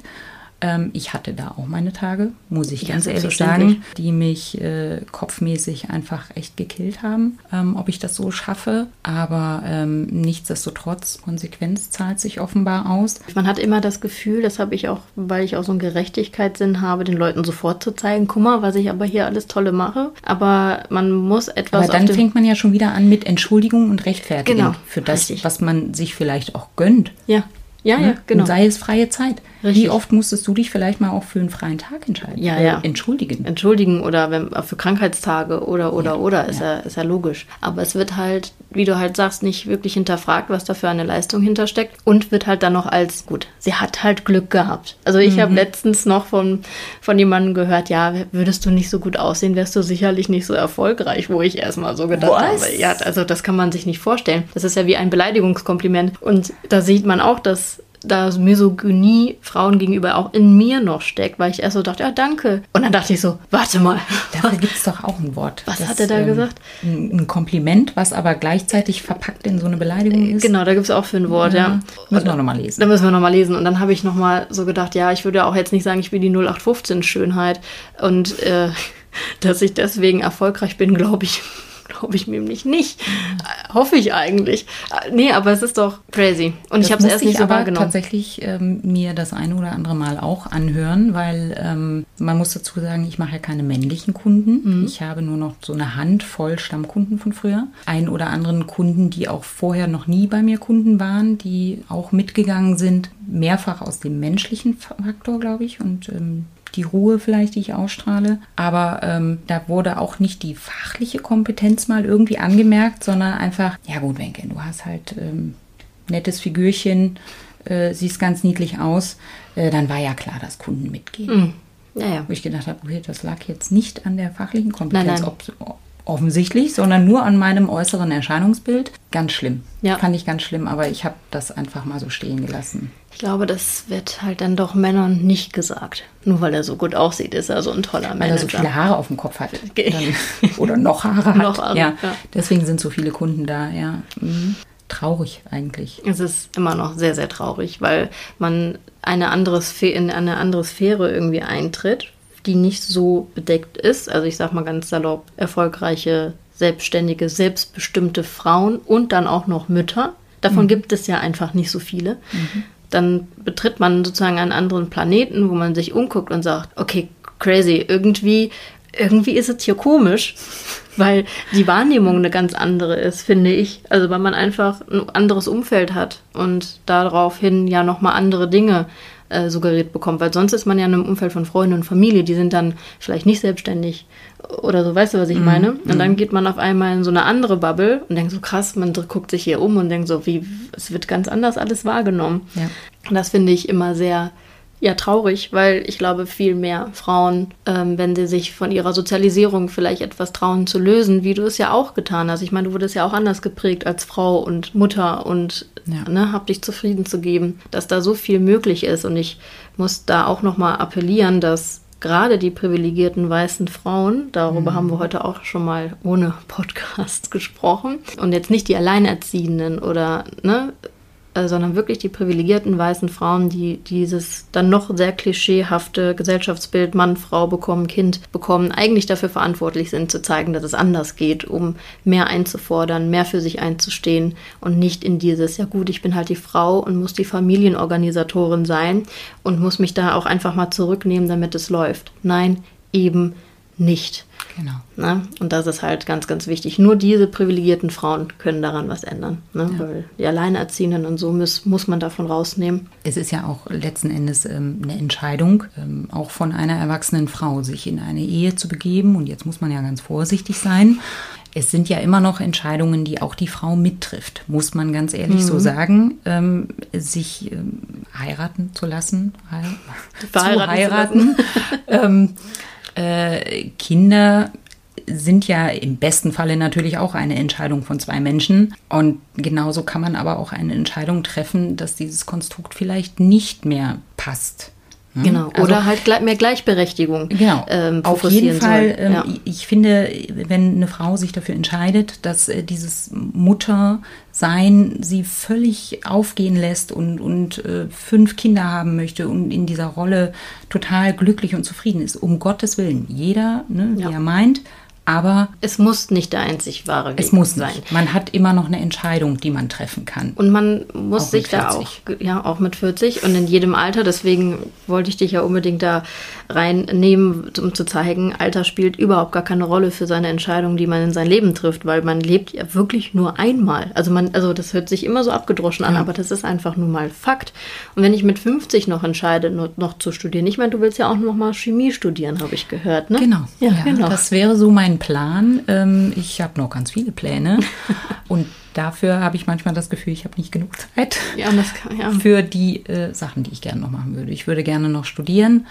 Ähm, ich hatte da auch meine Tage, muss ich Ja, ganz ehrlich selbstverständlich. sagen, die mich äh, kopfmäßig einfach echt gekillt haben, ähm, ob ich das so schaffe. Aber ähm, nichtsdestotrotz, Konsequenz zahlt sich offenbar aus. Man hat immer das Gefühl, das habe ich auch, weil ich auch so einen Gerechtigkeitssinn habe, den Leuten sofort zu zeigen, guck mal, was ich aber hier alles Tolle mache. Aber man muss etwas Aber dann fängt man ja schon wieder an mit Entschuldigung und Rechtfertigung Genau, für das, richtig. was man sich vielleicht auch gönnt. Ja, ja, ne? ja, genau. Und sei es freie Zeit. Richtig. Wie oft musstest du dich vielleicht mal auch für einen freien Tag entscheiden? Ja, Äh, ja. Entschuldigen. entschuldigen oder wenn, für Krankheitstage oder oder oder ist ja. ist ja logisch. Aber es wird halt, wie du halt sagst, nicht wirklich hinterfragt, was da für eine Leistung hintersteckt und wird halt dann noch als gut. Sie hat halt Glück gehabt. Also ich Mhm. habe letztens noch von von jemandem gehört, ja, würdest du nicht so gut aussehen, wärst du sicherlich nicht so erfolgreich, wo ich erstmal so gedacht Was? habe, ja, also das kann man sich nicht vorstellen. Das ist ja wie ein Beleidigungskompliment und da sieht man auch, dass da Misogynie Frauen gegenüber auch in mir noch steckt, weil ich erst so dachte, ja, danke. Und dann dachte ich so, warte mal. Dafür gibt es doch auch ein Wort. Was hat er da gesagt? Ein, Kompliment, was aber gleichzeitig verpackt in so eine Beleidigung ist. Genau, da gibt es auch für ein Wort, ja. Müssen wir nochmal lesen. Da müssen wir nochmal lesen. Und dann habe ich nochmal so gedacht, ja, ich würde auch jetzt nicht sagen, ich bin die 0815 Schönheit. Und äh, dass ich deswegen erfolgreich bin, glaube ich, glaube ich nämlich nicht. Äh, hoffe ich eigentlich. Äh, nee, aber es ist doch crazy. Und ich Das habe es erst nicht ich so aber wahrgenommen. tatsächlich ähm, mir das eine oder andere Mal auch anhören, weil ähm, man muss dazu sagen, ich mache ja keine männlichen Kunden. Mhm. Ich habe nur noch so eine Handvoll Stammkunden von früher. Ein oder anderen Kunden, die auch vorher noch nie bei mir Kunden waren, die auch mitgegangen sind, mehrfach aus dem menschlichen Faktor, glaube ich, und ähm, die Ruhe vielleicht, die ich ausstrahle. Aber ähm, da wurde auch nicht die fachliche Kompetenz mal irgendwie angemerkt, sondern einfach, ja gut, Wenke, du hast halt ähm, nettes Figürchen, äh, siehst ganz niedlich aus. Äh, dann war ja klar, dass Kunden mitgehen. Hm. Ja, ja. Wo ich gedacht habe, okay, das lag jetzt nicht an der fachlichen Kompetenz Nein, nein. ob- offensichtlich, sondern nur an meinem äußeren Erscheinungsbild. Ganz schlimm. Ja. Fand ich ganz schlimm, aber ich habe das einfach mal so stehen gelassen. Ich glaube, das wird halt dann doch Männern nicht gesagt. Nur weil er so gut aussieht, ist er so ein toller Weil Manager. er so viele Haare auf dem Kopf hat. Okay. Dann, oder noch Haare hat. Noch Haare, ja. ja. Deswegen sind so viele Kunden da, ja. Mhm. Traurig eigentlich. Es ist immer noch sehr, sehr traurig, weil man eine andere Sphäre, in eine andere Sphäre irgendwie eintritt, die nicht so bedeckt ist. Also ich sag mal ganz salopp, erfolgreiche, selbstständige, selbstbestimmte Frauen und dann auch noch Mütter. Davon gibt es ja einfach nicht so viele. Dann betritt man sozusagen einen anderen Planeten, wo man sich umguckt und sagt, okay, crazy, irgendwie, irgendwie ist es hier komisch, weil die Wahrnehmung eine ganz andere ist, finde ich. Also weil man einfach ein anderes Umfeld hat und daraufhin ja nochmal andere Dinge äh, suggeriert bekommt, weil sonst ist man ja in einem Umfeld von Freunden und Familie, die sind dann vielleicht nicht selbstständig oder so, weißt du, was ich meine? Und dann geht man auf einmal in so eine andere Bubble und denkt so, krass, man guckt sich hier um und denkt so, wie, es wird ganz anders alles wahrgenommen. Ja. Und das finde ich immer sehr ja, traurig, weil ich glaube, viel mehr Frauen, ähm, wenn sie sich von ihrer Sozialisierung vielleicht etwas trauen zu lösen, wie du es ja auch getan hast. Ich meine, du wurdest ja auch anders geprägt als Frau und Mutter und Ja. ne, hab dich zufrieden zu geben, dass da so viel möglich ist. Und ich muss da auch nochmal appellieren, dass gerade die privilegierten weißen Frauen, darüber haben wir heute auch schon mal ohne Podcast gesprochen, und jetzt nicht die Alleinerziehenden oder ne, äh, sondern wirklich die privilegierten weißen Frauen, die dieses dann noch sehr klischeehafte Gesellschaftsbild Mann, Frau bekommen, Kind bekommen, eigentlich dafür verantwortlich sind, zu zeigen, dass es anders geht, um mehr einzufordern, mehr für sich einzustehen und nicht in dieses, ja gut, ich bin halt die Frau und muss die Familienorganisatorin sein und muss mich da auch einfach mal zurücknehmen, damit es läuft. Nein, eben nicht. Genau. Ne? Und das ist halt ganz, ganz wichtig. Nur diese privilegierten Frauen können daran was ändern. Ne? Ja. Weil die Alleinerziehenden und so muss, muss man davon rausnehmen. Es ist ja auch letzten Endes ähm, eine Entscheidung, ähm, auch von einer erwachsenen Frau, sich in eine Ehe zu begeben. Und jetzt muss man ja ganz vorsichtig sein. Es sind ja immer noch Entscheidungen, die auch die Frau mittrifft, muss man ganz ehrlich mhm. so sagen. Ähm, sich ähm, heiraten zu lassen, heir zu heiraten. ähm, äh, Kinder sind ja im besten Falle natürlich auch eine Entscheidung von zwei Menschen. Und genauso kann man aber auch eine Entscheidung treffen, dass dieses Konstrukt vielleicht nicht mehr passt. Hm? Genau, also, oder halt mehr Gleichberechtigung. Genau, ähm, auf jeden Fall. Ähm, ja. Ich finde, wenn eine Frau sich dafür entscheidet, dass äh, dieses Muttersein sie völlig aufgehen lässt und, und äh, fünf Kinder haben möchte und in dieser Rolle total glücklich und zufrieden ist, um Gottes Willen, jeder, ne, ja. wie er meint, aber es muss nicht der einzig wahre Weg es muss sein. Nicht. Man hat immer noch eine Entscheidung, die man treffen kann. Und man muss auch sich da auch, ja, auch mit 40 und in jedem Alter, deswegen wollte ich dich ja unbedingt da reinnehmen, um zu zeigen, Alter spielt überhaupt gar keine Rolle für seine Entscheidungen, die man in sein Leben trifft, weil man lebt ja wirklich nur einmal. Also man, also das hört sich immer so abgedroschen an, ja. aber das ist einfach nur mal Fakt. Und wenn ich mit 50 noch entscheide, noch, noch zu studieren, ich meine, du willst ja auch noch mal Chemie studieren, habe ich gehört, ne? Genau. Ja, ja, genau. Das wäre so mein Plan. Ähm, ich habe noch ganz viele Pläne und dafür habe ich manchmal das Gefühl, ich habe nicht genug Zeit ja, kann, ja. für die äh, Sachen, die ich gerne noch machen würde. Ich würde gerne noch studieren.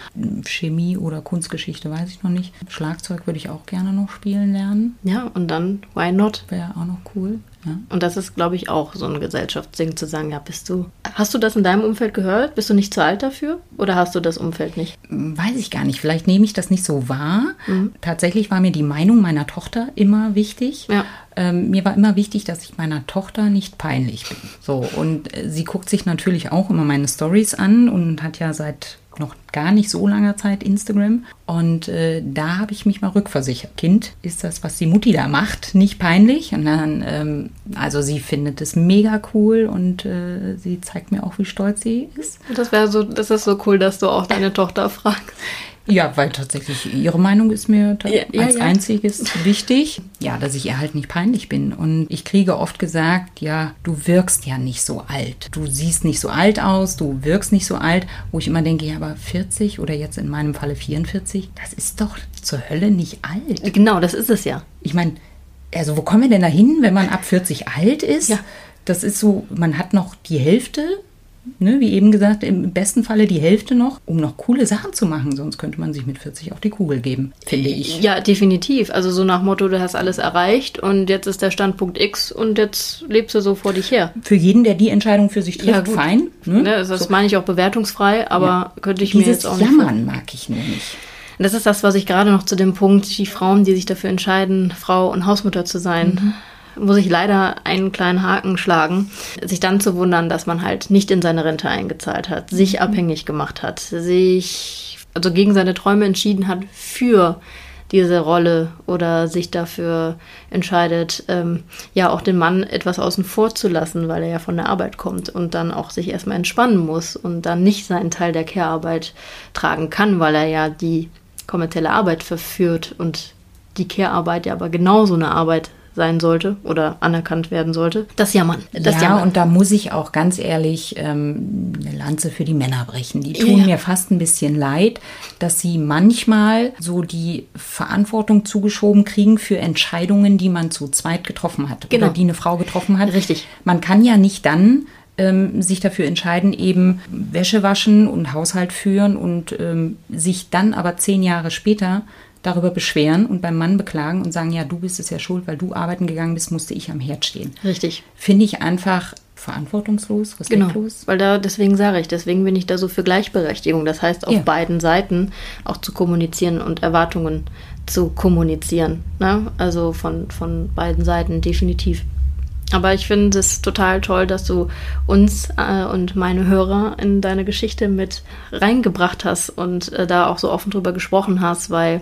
Chemie oder Kunstgeschichte weiß ich noch nicht. Schlagzeug würde ich auch gerne noch spielen lernen. Ja, und dann, why not? Wäre auch noch cool. Ja. Und das ist, glaube ich, auch so ein Gesellschaftsding zu sagen, ja, bist du. Hast du das in deinem Umfeld gehört? Bist du nicht zu alt dafür? Oder hast du das Umfeld nicht? Weiß ich gar nicht. Vielleicht nehme ich das nicht so wahr. Mhm. Tatsächlich war mir die Meinung meiner Tochter immer wichtig. Ja. Ähm, mir war immer wichtig, dass ich meiner Tochter nicht peinlich bin. So, und äh, sie guckt sich natürlich auch immer meine Stories an und hat ja seit noch gar nicht so langer Zeit Instagram. Und äh, da habe ich mich mal rückversichert. Kind, ist das, was die Mutti da macht, nicht peinlich? Und dann, ähm, also sie findet es mega cool und äh, sie zeigt mir auch, wie stolz sie ist. Das wäre so, das ist so cool, dass du auch deine Tochter fragst. Ja, weil tatsächlich ihre Meinung ist mir ja, als ja, einziges wichtig. Ja, dass ich ihr halt nicht peinlich bin. Und ich kriege oft gesagt, ja, du wirkst ja nicht so alt. Du siehst nicht so alt aus, du wirkst nicht so alt. Wo ich immer denke, ja, aber 40 oder jetzt in meinem Falle 44, das ist doch zur Hölle nicht alt. Genau, das ist es ja. Ich meine, also wo kommen wir denn da hin, wenn man ab 40 alt ist? Ja. Das ist so, man hat noch die Hälfte ne, wie eben gesagt, im besten Falle die Hälfte noch, um noch coole Sachen zu machen. Sonst könnte man sich mit 40 auf die Kugel geben, finde ich. Ja, definitiv. Also so nach Motto, du hast alles erreicht und jetzt ist der Standpunkt X und jetzt lebst du so vor dich her. Für jeden, der die Entscheidung für sich trifft, ja, fein. Ne? Ne, das so. meine ich auch bewertungsfrei, aber ja. könnte ich Dieses mir jetzt auch nicht... Jammern mag ich nur nicht. Das ist das, was ich gerade noch zu dem Punkt, die Frauen, die sich dafür entscheiden, Frau und Hausmutter zu sein, mhm muss ich leider einen kleinen Haken schlagen, sich dann zu wundern, dass man halt nicht in seine Rente eingezahlt hat, sich mhm. abhängig gemacht hat, sich also gegen seine Träume entschieden hat für diese Rolle oder sich dafür entscheidet, ähm, ja auch den Mann etwas außen vor zu lassen, weil er ja von der Arbeit kommt und dann auch sich erstmal entspannen muss und dann nicht seinen Teil der Care-Arbeit tragen kann, weil er ja die kommerzielle Arbeit verführt und die Care-Arbeit ja aber genauso eine Arbeit sein sollte oder anerkannt werden sollte. Das Jammern. Das ja, Jammern. und da muss ich auch ganz ehrlich ähm, eine Lanze für die Männer brechen. Die tun ja. mir fast ein bisschen leid, dass sie manchmal so die Verantwortung zugeschoben kriegen für Entscheidungen, die man zu zweit getroffen hat genau. oder die eine Frau getroffen hat. Richtig. Man kann ja nicht dann ähm, sich dafür entscheiden, eben Wäsche waschen und Haushalt führen und ähm, sich dann aber zehn Jahre später darüber beschweren und beim Mann beklagen und sagen, ja, du bist es ja schuld, weil du arbeiten gegangen bist, musste ich am Herd stehen. Richtig. Finde ich einfach verantwortungslos, genau, respektlos. Genau, weil da, deswegen sage ich, deswegen bin ich da so für Gleichberechtigung. Das heißt, auf ja. beiden Seiten auch zu kommunizieren und Erwartungen zu kommunizieren. Ne? Also von, von beiden Seiten definitiv. Aber ich finde es total toll, dass du uns äh, und meine Hörer in deine Geschichte mit reingebracht hast und äh, da auch so offen drüber gesprochen hast, weil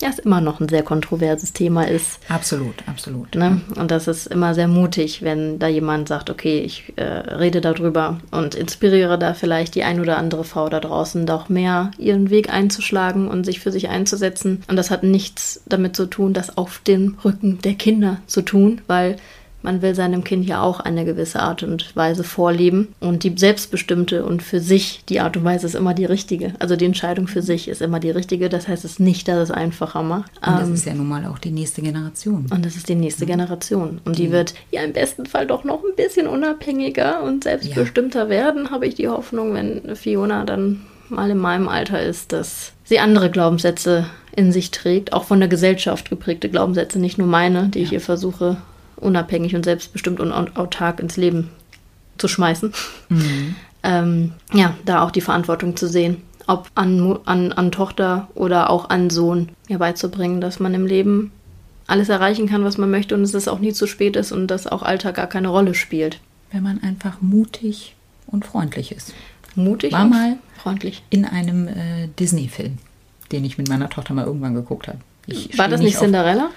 ja, es immer noch ein sehr kontroverses Thema ist. Absolut, absolut. Ne? Und das ist immer sehr mutig, wenn da jemand sagt, okay, ich äh, rede darüber und inspiriere da vielleicht die ein oder andere Frau da draußen, doch mehr ihren Weg einzuschlagen und sich für sich einzusetzen. Und das hat nichts damit zu tun, das auf dem Rücken der Kinder zu tun, weil man will seinem Kind ja auch eine gewisse Art und Weise vorleben. Und die selbstbestimmte und für sich die Art und Weise ist immer die richtige. Also die Entscheidung für sich ist immer die richtige. Das heißt es nicht, dass es einfacher macht. Und das ähm, ist ja nun mal auch die nächste Generation. Und das ist die nächste ja. Generation. Und die, die wird ja im besten Fall doch noch ein bisschen unabhängiger und selbstbestimmter ja. werden, habe ich die Hoffnung, wenn Fiona dann mal in meinem Alter ist, dass sie andere Glaubenssätze in sich trägt, auch von der Gesellschaft geprägte Glaubenssätze, nicht nur meine, die ja. ich ihr versuche unabhängig und selbstbestimmt und autark ins Leben zu schmeißen. Mhm. Ähm, ja, da auch die Verantwortung zu sehen, ob an, an, an Tochter oder auch an Sohn mir beizubringen, dass man im Leben alles erreichen kann, was man möchte und dass es auch nie zu spät ist und dass auch Alter gar keine Rolle spielt. Wenn man einfach mutig und freundlich ist. Mutig War und mal freundlich. In einem äh, Disney-Film, den ich mit meiner Tochter mal irgendwann geguckt habe. War das nicht Cinderella?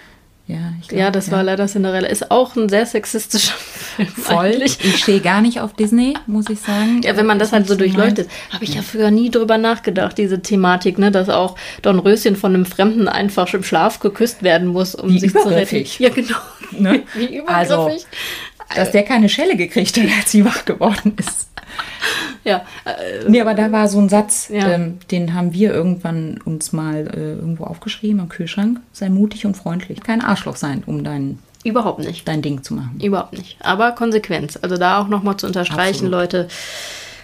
Ja, glaub, ja das ja. war leider Cinderella. Ist auch ein sehr sexistischer Film. Voll. Eigentlich. Ich stehe gar nicht auf Disney, muss ich sagen. Ja, wenn man das, das halt so durchleuchtet. Habe ich ja. ja früher nie drüber nachgedacht, diese Thematik, ne, dass auch Don Röschen von einem Fremden einfach im Schlaf geküsst werden muss, um Wie sich zu retten. Ja, genau. Ne? Wie übergriffig. Also, dass der keine Schelle gekriegt hat, als sie wach geworden ist. Ja. Äh, nee, aber da war so ein Satz, ja. ähm, den haben wir irgendwann uns mal äh, irgendwo aufgeschrieben am Kühlschrank. Sei mutig und freundlich. Kein Arschloch sein, um dein Überhaupt nicht. Dein Ding zu machen. Überhaupt nicht. Aber Konsequenz. Also da auch nochmal zu unterstreichen, Absolut. Leute.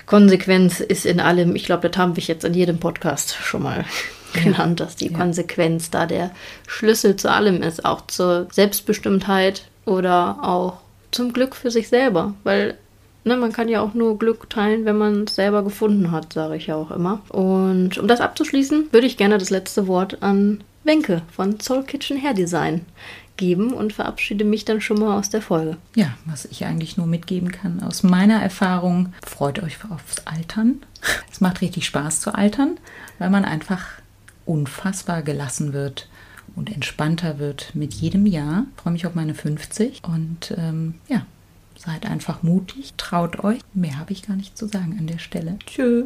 Konsequenz ist in allem, ich glaube, das haben wir jetzt in jedem Podcast schon mal genannt, dass die ja. Konsequenz da der Schlüssel zu allem ist, auch zur Selbstbestimmtheit oder auch zum Glück für sich selber. Weil Ne, man kann ja auch nur Glück teilen, wenn man es selber gefunden hat, sage ich ja auch immer. Und um das abzuschließen, würde ich gerne das letzte Wort an Wenke von Soul Kitchen Hair Design geben und verabschiede mich dann schon mal aus der Folge. Ja, was ich eigentlich nur mitgeben kann aus meiner Erfahrung, freut euch aufs Altern. Es macht richtig Spaß zu altern, weil man einfach unfassbar gelassen wird und entspannter wird mit jedem Jahr. Ich freue mich auf meine 50 und ähm, ja, Seid einfach mutig, traut euch. Mehr habe ich gar nicht zu sagen an der Stelle. Tschö.